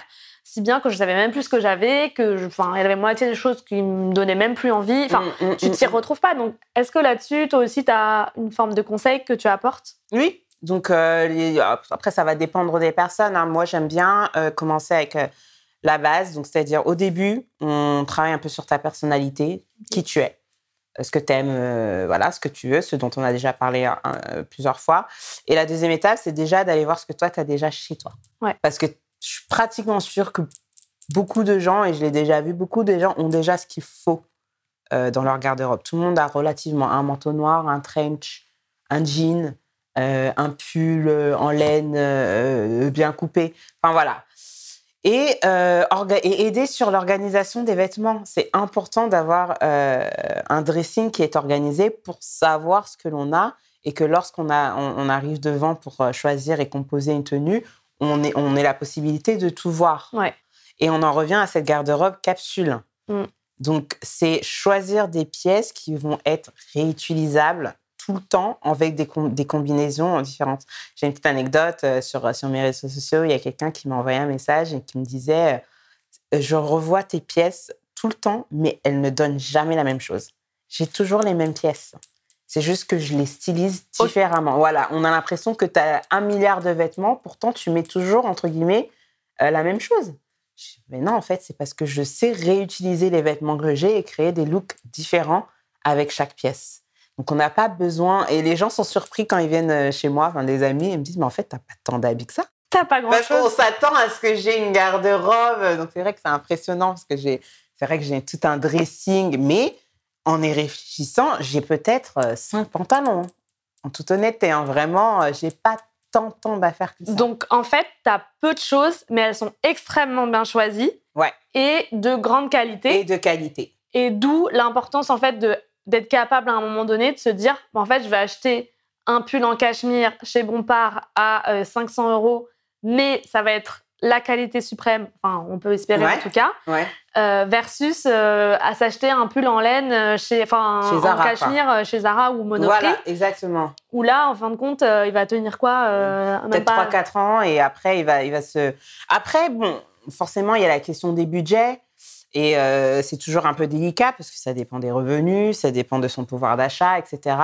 A: si bien que je savais même plus ce que j'avais, que enfin, il y avait moitié des choses qui me donnaient même plus envie. Enfin, tu mm, mm, tu t'y mm, retrouves pas. Donc, est-ce que là-dessus, toi aussi, tu as une forme de conseil que tu apportes?
B: Oui. Donc, euh, après, ça va dépendre des personnes. Hein. Moi, j'aime bien euh, commencer avec euh, la base. Donc, c'est-à-dire, au début, on travaille un peu sur ta personnalité, qui tu es ce que tu aimes, voilà, ce que tu veux, ce dont on a déjà parlé plusieurs fois. Et la deuxième étape, c'est déjà d'aller voir ce que toi, tu as déjà chez toi.
A: Ouais.
B: Parce que je suis pratiquement sûre que beaucoup de gens, et je l'ai déjà vu, beaucoup de gens ont déjà ce qu'il faut euh, dans leur garde-robe. Tout le monde a relativement un manteau noir, un trench, un jean, euh, un pull euh, en laine bien coupé. Enfin voilà. Et, aider sur l'organisation des vêtements. C'est important d'avoir un dressing qui est organisé pour savoir ce que l'on a et que lorsqu'on arrive devant pour choisir et composer une tenue, on est, on est la possibilité de tout voir. Et on en revient à cette garde-robe capsule. Mm. Donc, c'est choisir des pièces qui vont être réutilisables tout le temps avec des, des combinaisons différentes. J'ai une petite anecdote euh, sur, sur mes réseaux sociaux. Il y a quelqu'un qui m'a envoyé un message et qui me disait euh, Je revois tes pièces tout le temps, mais elles ne donnent jamais la même chose. J'ai toujours les mêmes pièces. C'est juste que je les stylise différemment. Voilà, on a l'impression que tu as un milliard de vêtements, pourtant tu mets toujours, entre guillemets, euh, la même chose. Mais non, en fait, c'est parce que je sais réutiliser les vêtements que j'ai et créer des looks différents avec chaque pièce. Donc, on n'a pas besoin. Et les gens sont surpris quand ils viennent euh, chez moi, enfin, des amis, ils me disent, mais en fait, t'as pas tant d'habits que ça.
A: T'as pas grand
B: chose. Parce qu'on s'attend à ce que j'ai une garde-robe. Donc, c'est vrai que c'est impressionnant parce que j'ai, c'est vrai que j'ai tout un dressing, mais en y réfléchissant, j'ai peut-être euh, cinq pantalons. En toute honnêteté, hein, vraiment, euh, j'ai pas tant, tant que ça.
A: Donc, en fait, tu as peu de choses, mais elles sont extrêmement bien choisies.
B: Ouais.
A: Et de grande qualité.
B: Et de qualité.
A: Et d'où l'importance, en fait, d'être capable à un moment donné de se dire, en fait, je vais acheter un pull en cachemire chez Bompard à 500 euh, euros, mais ça va être la qualité suprême, enfin, on peut espérer en tout cas, euh, versus euh, à s'acheter un pull en laine euh, chez, enfin, en cachemire chez Zara ou Monoprix. Voilà,
B: exactement.
A: Où là, en fin de compte, il va tenir quoi
B: Peut-être 3-4 ans et après, il va, il va se. Après, bon, forcément, il y a la question des budgets. Et c'est toujours un peu délicat parce que ça dépend des revenus, ça dépend de son pouvoir d'achat, etc.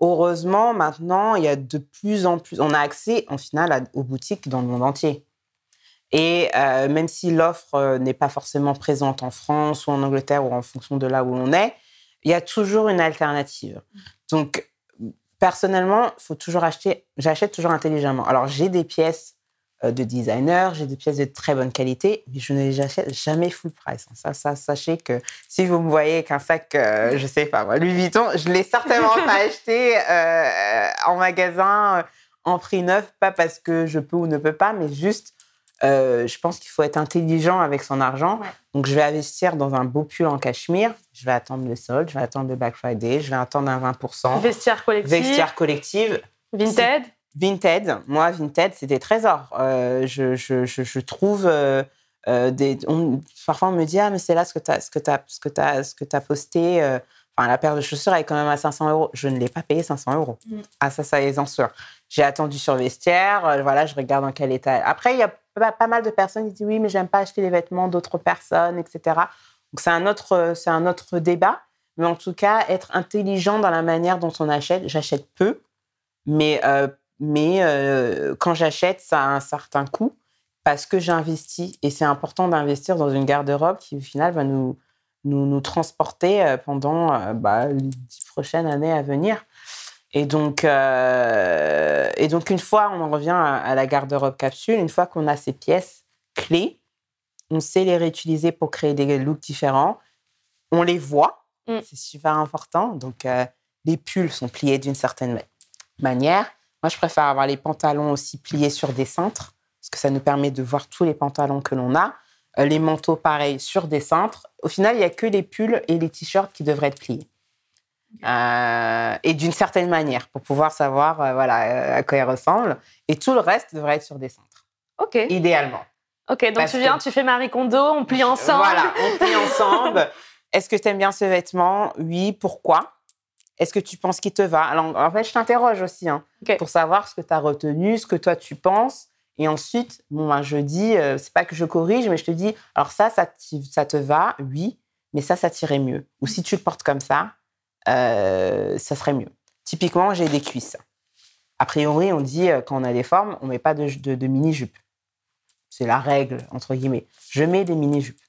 B: Heureusement, maintenant, il y a de plus en plus, on a accès en final aux boutiques dans le monde entier. Et euh, même si l'offre euh, n'est pas forcément présente en France ou en Angleterre ou en fonction de là où on est, il y a toujours une alternative. Donc, personnellement, faut toujours acheter. J'achète toujours intelligemment. Alors, j'ai des pièces euh, de designer, j'ai des pièces de très bonne qualité, mais je ne les achète jamais full price. Ça, ça, sachez que si vous me voyez avec un sac, je sais pas moi, Louis Vuitton, je l'ai certainement [LAUGHS] pas acheté en magasin en prix neuf, pas parce que je peux ou ne peux pas, mais juste euh, je pense qu'il faut être intelligent avec son argent. Donc, je vais investir dans un beau pull en cachemire. Je vais attendre le solde, je vais attendre le Black Friday, je vais attendre un 20%.
A: Vestiaire collective.
B: Vestiaire collective.
A: Vinted.
B: Vinted. Moi, Vinted, c'est des trésors. Euh, je, je, je, trouve euh, des. parfois, on me dit Ah, mais c'est là ce que tu as, ce que as, ce que as, ce que as posté. Enfin, la paire de chaussures, elle est quand même à 500 euros. Je ne l'ai pas payé 500 euros. Mm. Ah, ça, ça est en sûr. J'ai attendu sur le vestiaire, euh, voilà, je regarde dans quel état. Après, il y a pas, mal de personnes qui disent oui, mais j'aime pas acheter les vêtements d'autres personnes, etc. Donc c'est un autre, c'est un autre débat. Mais en tout cas, être intelligent dans la manière dont on achète. J'achète peu, mais euh, mais euh, quand j'achète, ça a un certain coût parce que j'investis et c'est important d'investir dans une garde-robe qui au final va nous nous, transporter pendant bah, les dix prochaines années à venir. Et donc, euh, et donc, une fois, on en revient à, à la garde-robe capsule, une fois qu'on a ces pièces clés, on sait les réutiliser pour créer des looks différents. On les voit,
A: Mm.
B: c'est super important. Donc, euh, les pulls sont pliés d'une certaine ma- manière. Moi, je préfère avoir les pantalons aussi pliés sur des cintres, parce que ça nous permet de voir tous les pantalons que l'on a. Euh, les manteaux, pareil, sur des cintres. Au final, il n'y a que les pulls et les t-shirts qui devraient être pliés. Euh, et d'une certaine manière, pour pouvoir savoir euh, voilà, euh, à quoi ils ressemblent. Et tout le reste devrait être sur des cintres,
A: Ok.
B: idéalement.
A: Ok, donc
B: Parce
A: tu viens,
B: que-
A: tu fais Marie Kondo, on plie ensemble.
B: Voilà, on plie [LAUGHS] ensemble. Est-ce que tu aimes bien ce vêtement? Oui, pourquoi? Est-ce que tu penses qu'il te va? Alors, en fait, je t'interroge aussi hein, pour savoir ce que tu as retenu, ce que toi tu penses. Et ensuite, bon, ben, je dis, c'est pas que je corrige, mais je te dis, alors ça, ça, ça te va, oui, mais ça, ça t'irait mieux. Ou si tu le portes comme ça, euh, ça serait mieux. Typiquement, j'ai des cuisses. A priori, on dit, euh, quand on a des formes, on met pas de, mini-jupe. C'est la règle, entre guillemets. Je mets des mini-jupes.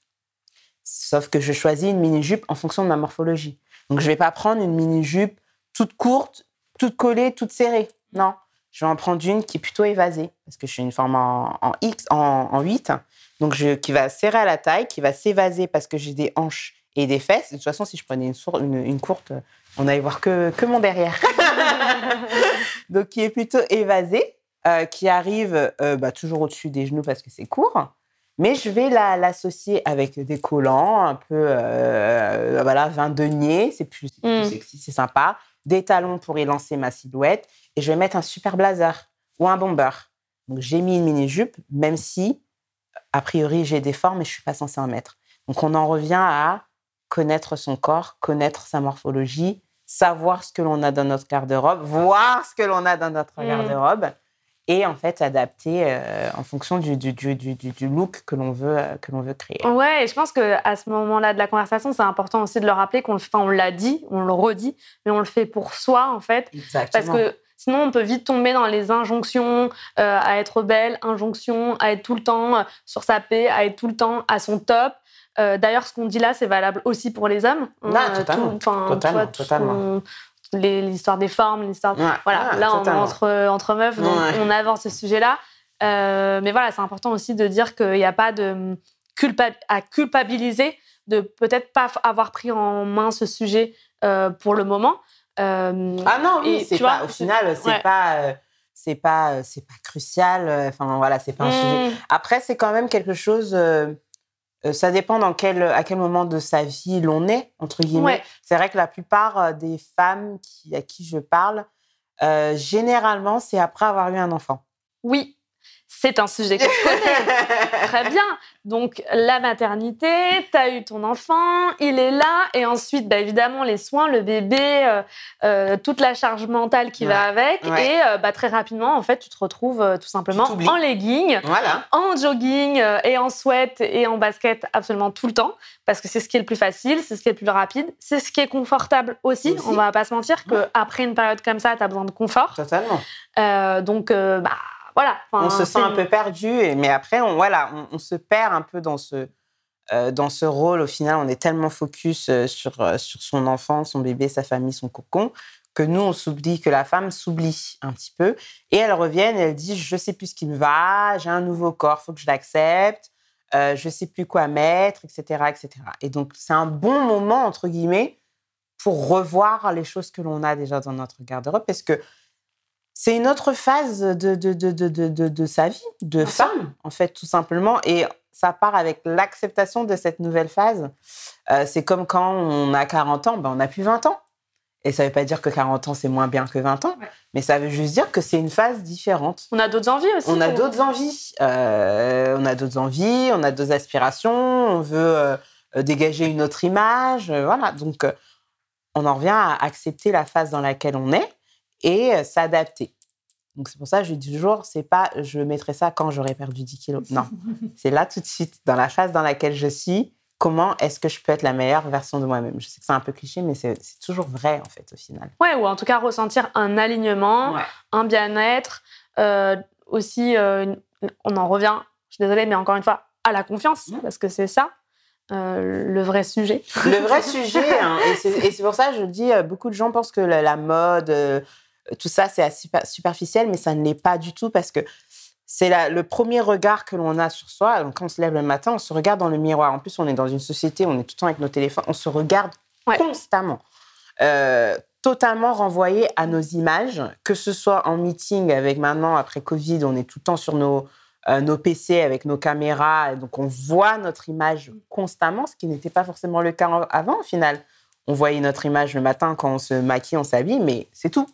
B: Sauf que je choisis une mini-jupe en fonction de ma morphologie. Donc, je vais pas prendre une mini-jupe toute courte, toute collée, toute serrée. Non. Je vais en prendre une qui est plutôt évasée, parce que je suis une forme en, en X, en, en 8. Donc, qui va serrer à la taille, qui va s'évaser parce que j'ai des hanches et des fesses. De toute façon, si je prenais une, sour- une, une courte, on allait voir que, que mon derrière. [LAUGHS] Donc, qui est plutôt évasée, euh, qui arrive euh, bah, toujours au-dessus des genoux parce que c'est court. Mais je vais la- l'associer avec des collants, un peu, euh, voilà, vin denier, c'est plus,
A: Mm.
B: sexy, c'est sympa. Des talons pour élancer ma silhouette. Et je vais mettre un super blazer ou un bomber. Donc, j'ai mis une mini-jupe, même si, a priori, j'ai des formes et je suis pas censée en mettre. Donc, on en revient à connaître son corps, connaître sa morphologie, savoir ce que l'on a dans notre garde-robe, voir ce que l'on a dans notre
A: Mm.
B: garde-robe et en fait adapter euh, en fonction du, du, du, du, du- du look que l'on veut, euh, que l'on veut créer.
A: Ouais, et je pense que à ce moment-là de la conversation, c'est important aussi de le rappeler qu'on on l'a dit, on le redit, mais on le fait pour soi en fait, parce
B: Exactement.
A: que sinon on peut vite tomber dans les injonctions euh, à être belle, injonctions à être tout le temps sur sa paix, à être tout le temps à son top. Euh, D'ailleurs, ce qu'on dit là, c'est valable aussi pour les hommes.
B: Non,
A: Euh,
B: totalement,
A: tout- enfin, tu
B: totalement,
A: vois, tout
B: totalement.
A: L'histoire des formes, l'histoire
B: Ouais,
A: voilà,
B: ouais,
A: là, on entre, entre meufs, donc
B: Ouais.
A: on avance ce sujet-là. Euh, mais voilà, c'est important aussi de dire qu'il n'y a pas de culpa à culpabiliser de peut-être pas avoir pris en main ce sujet euh, pour le moment.
B: Ah non, oui, c'est pas.
A: vois,
B: au final, c'est
A: ouais.
B: pas. c'est pas, c'est pas crucial. Enfin voilà, c'est pas un sujet.
A: hmm,
B: Après, c'est quand même quelque chose. euh, ça dépend dans quel, à quel moment de sa vie l'on est entre guillemets.
A: Ouais.
B: C'est vrai que la plupart euh, des femmes qui, à qui je parle, euh, généralement, c'est après avoir eu un enfant.
A: oui, c'est un sujet que je connais. [LAUGHS] Très bien. Donc, la maternité, tu as eu ton enfant, il est là. Et ensuite, bah, évidemment, les soins, le bébé, euh, euh, toute la charge mentale qui va avec.
B: ouais.
A: Et euh, bah, très rapidement, en fait, tu te retrouves tout simplement en legging,
B: Voilà.
A: en jogging et en sweat et en basket absolument tout le temps. Parce que c'est ce qui est le plus facile, c'est ce qui est le plus rapide, c'est ce qui est confortable aussi.
B: Aussi.
A: On va pas se mentir
B: Ouais.
A: qu'après une période comme ça, tu as besoin de confort.
B: Totalement.
A: Donc, bah, voilà. Enfin,
B: on se sent un peu perdu, et- mais après, on, voilà, on, on se perd un peu dans ce, euh, dans ce rôle. Au final, on est tellement focus euh, sur, euh, sur son enfant, son bébé, sa famille, son cocon, que nous, on s'oublie, que la femme s'oublie un petit peu. Et elle revient et elle dit Je sais plus ce qui me va, j'ai un nouveau corps, faut que je l'accepte, euh, je sais plus quoi mettre, etc. etc. Et donc, c'est un bon moment, entre guillemets, pour revoir les choses que l'on a déjà dans notre garde-robe, parce que c'est une autre phase de, de, de, de, de, de- de sa vie, de femme, en fait, tout simplement. Et ça part avec l'acceptation de cette nouvelle phase. Euh, c'est comme quand on a 40 ans, ben on n'a plus 20 ans. Et ça ne veut pas dire que 40 ans, c'est moins bien que 20 ans,
A: Ouais.
B: mais ça veut juste dire que c'est une phase différente.
A: On a d'autres envies aussi.
B: On a d'autres envies. Euh, on a d'autres envies, on a d'autres aspirations, on veut euh, dégager une autre image. voilà. Donc, on en revient à accepter la phase dans laquelle on est et euh, s'adapter. Donc c'est pour ça que je dis toujours, c'est pas je mettrai ça quand j'aurai perdu 10 kilos. Non, [LAUGHS] c'est là tout de suite, dans la phase dans laquelle je suis, comment est-ce que je peux être la meilleure version de moi-même? Je sais que c'est un peu cliché, mais c'est toujours vrai en fait au final.
A: Ouais, ou en tout cas ressentir un alignement, un bien-être, euh, aussi, euh, on en revient, je suis désolée, mais encore une fois, à la confiance, mmh. parce que c'est ça. Euh, le vrai sujet.
B: Le vrai [LAUGHS] sujet, hein, et c'est pour ça que je dis, beaucoup de gens pensent que la, mode, tout ça, c'est superficiel, mais ça ne l'est pas du tout parce que c'est le premier regard que l'on a sur soi. Donc, quand on se lève le matin, on se regarde dans le miroir. En plus, on est dans une société, on est tout le temps avec nos téléphones, on se regarde constamment. Euh, totalement renvoyé à nos images, que ce soit en meeting avec maintenant, après Covid, on est tout le temps sur nos, euh, nos PC avec nos caméras, donc on voit notre image constamment, ce qui n'était pas forcément le cas avant au final. On voyait notre image le matin quand on se maquille, on s'habille, mais c'est tout.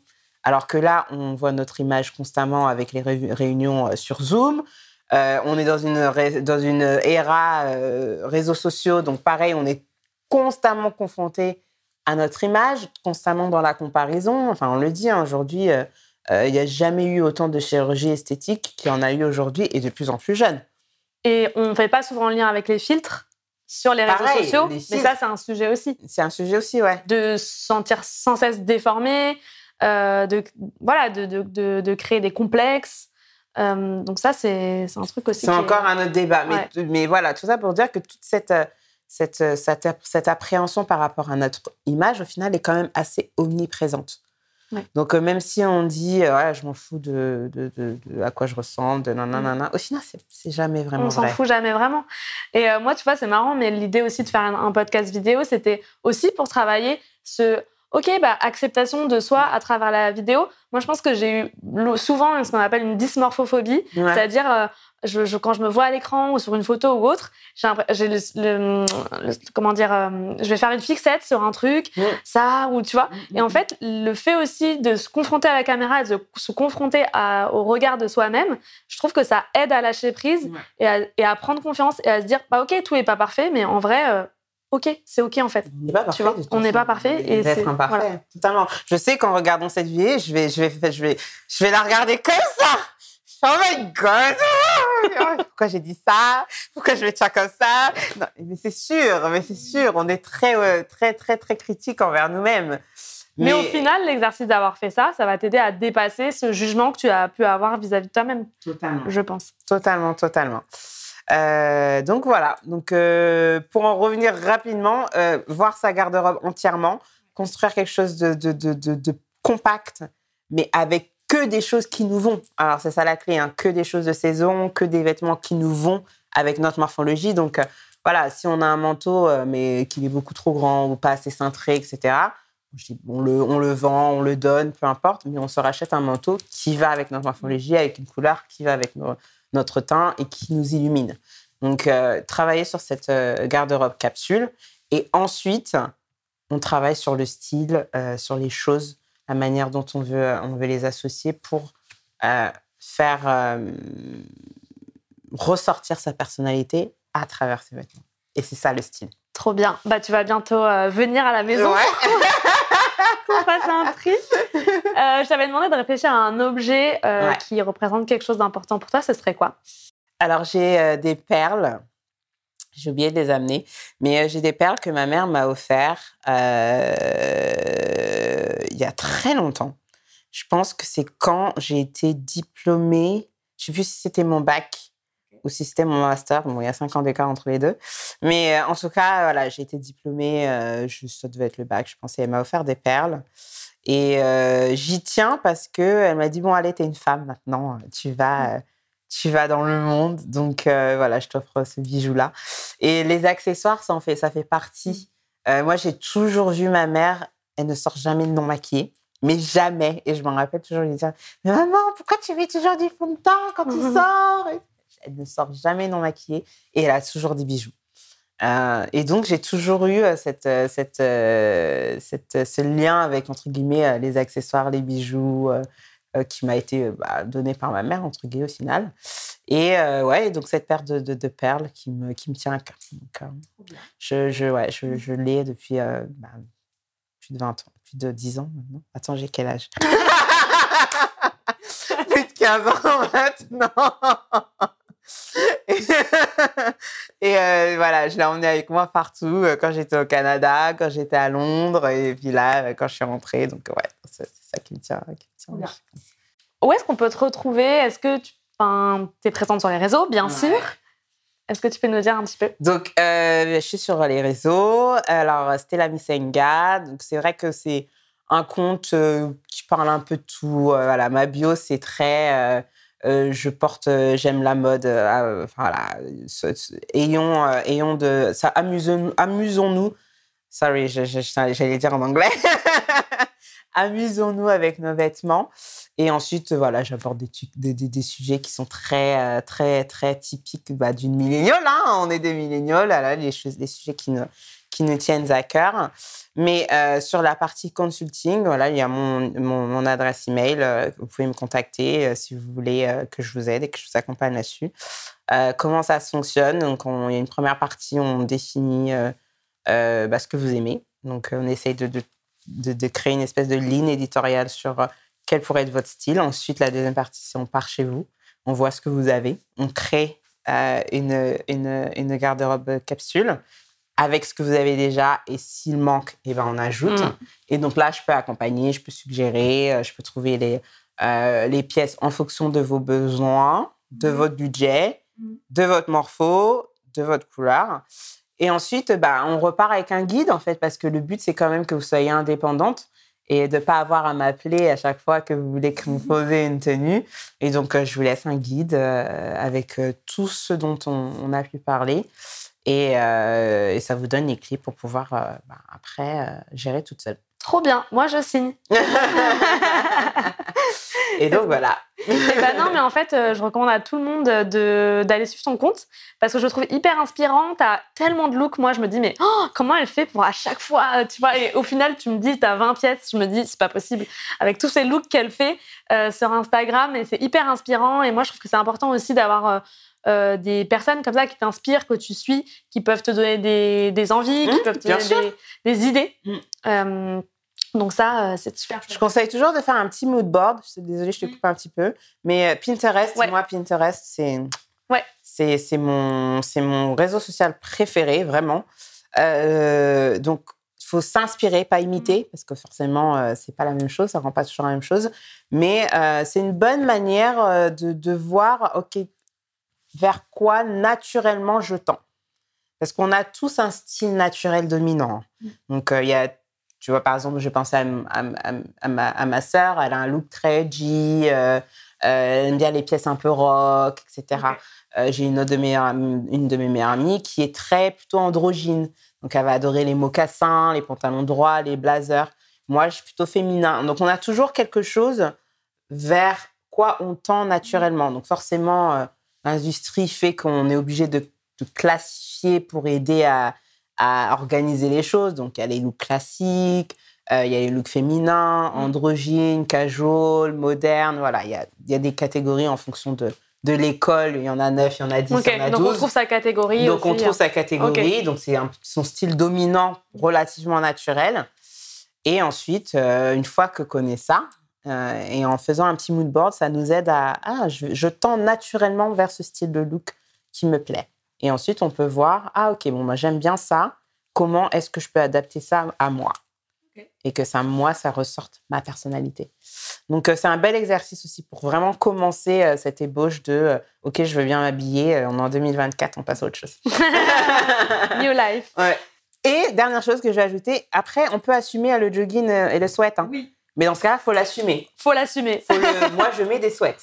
B: Alors que là, on voit notre image constamment avec les réunions euh, sur Zoom. Euh, on est dans une, dans une era euh, réseaux sociaux, donc pareil, on est constamment confronté à notre image, constamment dans la comparaison. Enfin, on le dit, hein, aujourd'hui, il n'y a jamais eu autant de chirurgie esthétique qu'il y en a eu aujourd'hui et de plus en plus jeune.
A: Et on ne fait pas souvent le lien avec les filtres sur les réseaux sociaux, mais ça, c'est un sujet aussi.
B: C'est un sujet aussi, ouais.
A: De se sentir sans cesse déformé, de, voilà, de, de, de, créer des complexes. Euh, donc ça, c'est un truc aussi.
B: C'est encore un autre débat. Mais, mais, voilà, tout ça pour dire que toute cette, euh, cette, cette, cette, appréhension par rapport à notre image, au final, est quand même assez omniprésente. Donc, même si on dit, ouais, je m'en fous de, de, de, à quoi je ressemble, de nanana, au final, c'est jamais vraiment
A: on
B: vrai.
A: On s'en fout jamais vraiment. Et moi, tu vois, c'est marrant, mais l'idée aussi de faire un podcast vidéo, c'était aussi pour travailler ce OK, bah, acceptation de soi à travers la vidéo. Moi, je pense que j'ai eu souvent ce qu'on appelle une dysmorphophobie, c'est-à-dire euh, je, quand je me vois à l'écran ou sur une photo ou autre, j'ai le, comment dire, euh, je vais faire une fixette sur un truc, ça ou tu vois. Et en fait, le fait aussi de se confronter à la caméra, de se confronter au regard de soi-même, je trouve que ça aide à lâcher prise et, à, prendre confiance et à se dire, bah ok, tout est pas parfait, mais en vrai. Euh, ok, c'est ok en fait.
B: On n'est pas parfait.
A: on n'est pas parfait et
B: c'est imparfait. Totalement. Je sais qu'en regardant cette vidéo, je vais, je vais, je vais, je vais la regarder comme ça. Oh my god! Pourquoi j'ai dit ça? Pourquoi je vais faire comme ça? Non, mais c'est sûr, mais c'est sûr, on est très, euh, très, très, très critique envers nous-mêmes.
A: Mais... au final, l'exercice d'avoir fait ça, ça va t'aider à dépasser ce jugement que tu as pu avoir vis-à-vis -vis de toi-même.
B: Totalement.
A: Je pense.
B: Totalement, totalement. Euh, donc voilà. Donc euh, pour en revenir rapidement, euh, voir sa garde-robe entièrement, construire quelque chose de, compact, mais avec que des choses qui nous vont. Alors c'est ça la clé, hein, que des choses de saison, que des vêtements qui nous vont avec notre morphologie. Donc voilà, si on a un manteau mais qu'il est beaucoup trop grand ou pas assez cintré, etc. On le, on le vend, on le donne, peu importe, mais on se rachète un manteau qui va avec notre morphologie, avec une couleur qui va avec nos, notre teint et qui nous illumine. Donc, euh, travailler sur cette euh, garde-robe capsule. Et ensuite, on travaille sur le style, euh, sur les choses, la manière dont on veut, on veut les associer pour faire ressortir sa personnalité à travers ses vêtements. Et c'est ça le style.
A: Trop bien. Bah, tu vas bientôt venir à la maison.
B: Ouais. [LAUGHS]
A: qu'on fasse un tri. [LAUGHS] Euh, je t'avais demandé de réfléchir à un objet euh, qui représente quelque chose d'important pour toi. Ce serait quoi?
B: Alors, j'ai euh, des perles. J'ai oublié de les amener. Mais j'ai des perles que ma mère m'a offert il y a très longtemps. Je pense que c'est quand j'ai été diplômée. Je ne sais plus si c'était mon bac si c'était mon master. Bon, il y a cinq ans d'écart entre les deux. Mais en tout cas, voilà, j'ai été diplômée. je, ça devait être le bac, je pensais. Elle m'a offert des perles. Et euh, j'y tiens parce que elle m'a dit bon allez t'es une femme maintenant tu vas mmh. tu vas dans le monde donc euh, voilà je t'offre ce bijou là et les accessoires ça en fait ça fait partie euh, moi j'ai toujours vu ma mère elle ne sort jamais de non maquillée mais jamais et je m'en rappelle toujours lui dire mais maman pourquoi tu mets toujours du fond de teint quand tu sors? Elle ne sort jamais non maquillée et elle a toujours des bijoux euh, et donc, j'ai toujours eu euh, cette, euh, cette, ce lien avec, entre guillemets, les accessoires, les bijoux, qui m'a été bah, donné par ma mère, entre guillemets, au final. Et ouais, donc cette paire de, de, perles qui me, qui me tient à cœur. Donc, je, je, ouais, je, je l'ai depuis bah, plus de 20 ans, plus de 10 ans maintenant. Attends, j'ai quel âge? [LAUGHS] 15 ans maintenant. [LAUGHS] et euh, voilà, je l'ai emmené avec moi partout, euh, quand j'étais au Canada, quand j'étais à Londres, et puis là, euh, quand je suis rentrée. Donc, ouais, c'est ça qui me tient. Qui me tient
A: Où est-ce qu'on peut te retrouver? Est-ce que tu es présente sur les réseaux, bien sûr est-ce que tu peux nous dire un petit peu?
B: Donc, je suis sur les réseaux. Alors, Stella Misenga. Donc, c'est vrai que c'est un compte qui parle un peu de tout. voilà, ma bio, c'est très euh, je porte, euh, j'aime la mode. Euh, voilà, ayons, ayons de, ça amusons, amusons-nous. Sorry, j'allais dire en anglais. [LAUGHS] amusons-nous avec nos vêtements. Et ensuite, voilà, j'apporte des, des, des, sujets qui sont très, très, très typiques bah, d'une milléniale. Hein. On est des milléniaux, là, les, les sujets qui nous, qui nous tiennent à cœur. Mais euh, sur la partie consulting, voilà, il y a mon, mon, adresse email. Euh, vous pouvez me contacter euh, si vous voulez que je vous aide et que je vous accompagne là-dessus. comment ça fonctionne? Donc, il y a une première partie, on définit bah, ce que vous aimez. Donc, on essaye de, de, de, créer une espèce de ligne éditoriale sur quel pourrait être votre style. Ensuite, la deuxième partie, c'est on part chez vous, on voit ce que vous avez, on crée une, une, une garde-robe capsule avec ce que vous avez déjà et s'il manque, eh ben on ajoute. Mm. Et donc là, je peux accompagner, je peux suggérer, euh, je peux trouver les, euh, les pièces en fonction de vos besoins, de mm. votre budget, mm. de votre morpho, de votre couleur. Et ensuite, bah, on repart avec un guide, en fait, parce que le but, c'est quand même que vous soyez indépendante et de ne pas avoir à m'appeler à chaque fois que vous voulez composer une tenue. Et donc, euh, je vous laisse un guide avec tout ce dont on, on a pu parler. Euh, et, ça vous donne les clés pour pouvoir euh, bah, après euh, gérer toute seule.
A: Trop bien, moi je signe. [LAUGHS]
B: et donc voilà.
A: et ben non, mais en fait, je recommande à tout le monde d'aller suivre ton compte parce que je le trouve hyper inspirant. Tu as tellement de looks. Moi, je me dis, mais oh, comment elle fait pour à chaque fois, tu vois, et au final, tu me dis, tu as 20 pièces. Je me dis, c'est pas possible. Avec tous ces looks qu'elle fait sur Instagram, et c'est hyper inspirant. Et moi, je trouve que c'est important aussi d'avoir euh, des personnes comme ça qui t'inspirent, que tu suis, qui peuvent te donner des, des envies, qui mmh, peuvent te donner des, idées. Mmh. Euh, donc ça, euh, c'est super.
B: Je conseille toujours de faire un petit mood board. Désolée, je te mmh. coupe un petit peu. Mais Pinterest, moi, Pinterest, c'est
A: ouais.
B: c'est mon, mon réseau social préféré, vraiment. donc, il faut s'inspirer, pas imiter, parce que forcément, c'est pas la même chose, ça rend pas toujours la même chose. Mais c'est une bonne manière de, de voir, OK, vers quoi naturellement je tends. Parce qu'on a tous un style naturel dominant. Mm. Donc, euh, il y a, tu vois, par exemple, je pensais à, à, ma, à ma sœur, elle a un look très edgy, euh, euh, elle aime bien les pièces un peu rock, etc. J'ai une, autre de mes, une de mes meilleures amies qui est très plutôt androgyne. Donc, elle va adorer les mocassins, les pantalons droits, les blazers. Moi, je suis plutôt féminin. Donc, on a toujours quelque chose vers quoi on tend naturellement. Donc, forcément, l'industrie fait qu'on est obligé de, classifier pour aider à, organiser les choses. Donc, il y a les looks classiques, euh, il y a les looks féminins, mmh. androgynes, casual, modernes. Voilà, il y a, y a, des catégories en fonction de, de l'école. Il y en a 9, il y en a 10, il y en a 12.
A: Donc, on trouve sa catégorie
B: Donc,
A: on
B: trouve hein. sa catégorie. Donc, c'est son style dominant, relativement naturel. Et ensuite, euh, une fois que connaît ça, euh, et en faisant un petit mood board, ça nous aide à ah, je, tends naturellement vers ce style de look qui me plaît. Et ensuite, on peut voir ah ok bon moi j'aime bien ça. Comment est-ce que je peux adapter ça à moi? Et que ça moi ça ressorte ma personnalité. Donc euh, c'est un bel exercice aussi pour vraiment commencer euh, cette ébauche de ok je veux bien m'habiller. on est en 2024, on passe à autre chose. [LAUGHS]
A: New life.
B: Et dernière chose que je vais ajouter, après on peut assumer le jogging et le sweat. Hein.
A: Oui.
B: Mais dans ce cas-là, faut l'assumer.
A: Faut l'assumer. [LAUGHS]
B: moi, je mets des sweats.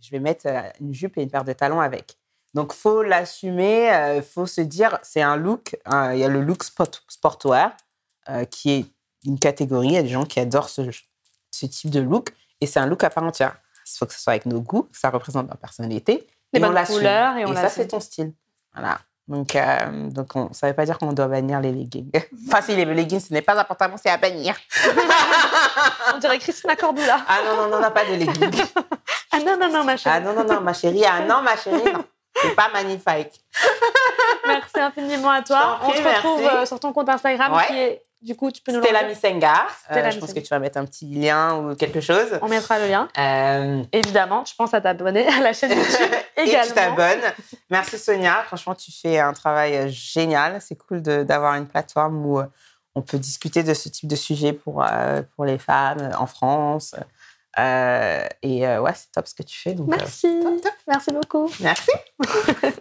B: Je vais mettre euh, une jupe et une paire de talons avec. Donc, faut l'assumer. Il euh, faut se dire, c'est un look. Il y a le look sport, sportwear euh, qui est une catégorie. Il y a des gens qui adorent ce, ce type de look et c'est un look à part entière. Il faut que ce soit avec nos goûts, que ça représente notre personnalité.
A: Les bonnes couleurs et on
B: Et ça, c'est ton style. Voilà. Donc, euh, donc on, ça ne veut pas dire qu'on doit bannir les leggings. [LAUGHS] enfin, si les leggings, ce n'est pas important, c'est à bannir. [LAUGHS]
A: on dirait Christina Cordula.
B: Ah non, non, non, non, pas de leggings. [LAUGHS]
A: ah non, non, non, ma chérie.
B: Ah non, non, non, ma chérie. Ah non, ma chérie, non. C'est pas magnifique. [LAUGHS]
A: merci infiniment à toi. on te retrouve euh, sur ton compte Instagram qui est du coup, tu peux nous
B: Stella.
A: Stella
B: Euh, je pense que tu vas mettre un petit lien ou quelque chose.
A: On mettra le lien.
B: Euh,
A: Évidemment, je pense à t'abonner à la chaîne YouTube [LAUGHS]
B: et
A: également.
B: tu t'abonnes. Merci Sonia. Franchement, tu fais un travail euh, génial. C'est cool d'avoir une plateforme où on peut discuter de ce type de sujet pour, euh, pour les femmes en France. Euh, et euh, ouais, c'est top ce que tu fais. Donc, euh,
A: Merci. Merci beaucoup.
B: merci. [LAUGHS]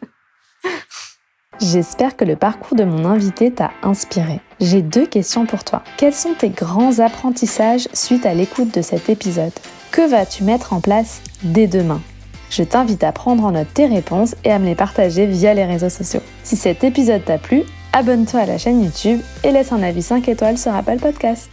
A: J'espère que le parcours de mon invité t'a inspiré. J'ai deux questions pour toi. Quels sont tes grands apprentissages suite à l'écoute de cet épisode? Que vas-tu mettre en place dès demain? Je t'invite à prendre en note tes réponses et à me les partager via les réseaux sociaux. Si cet épisode t'a plu, abonne-toi à la chaîne YouTube et laisse un avis 5 étoiles sur Apple Podcast.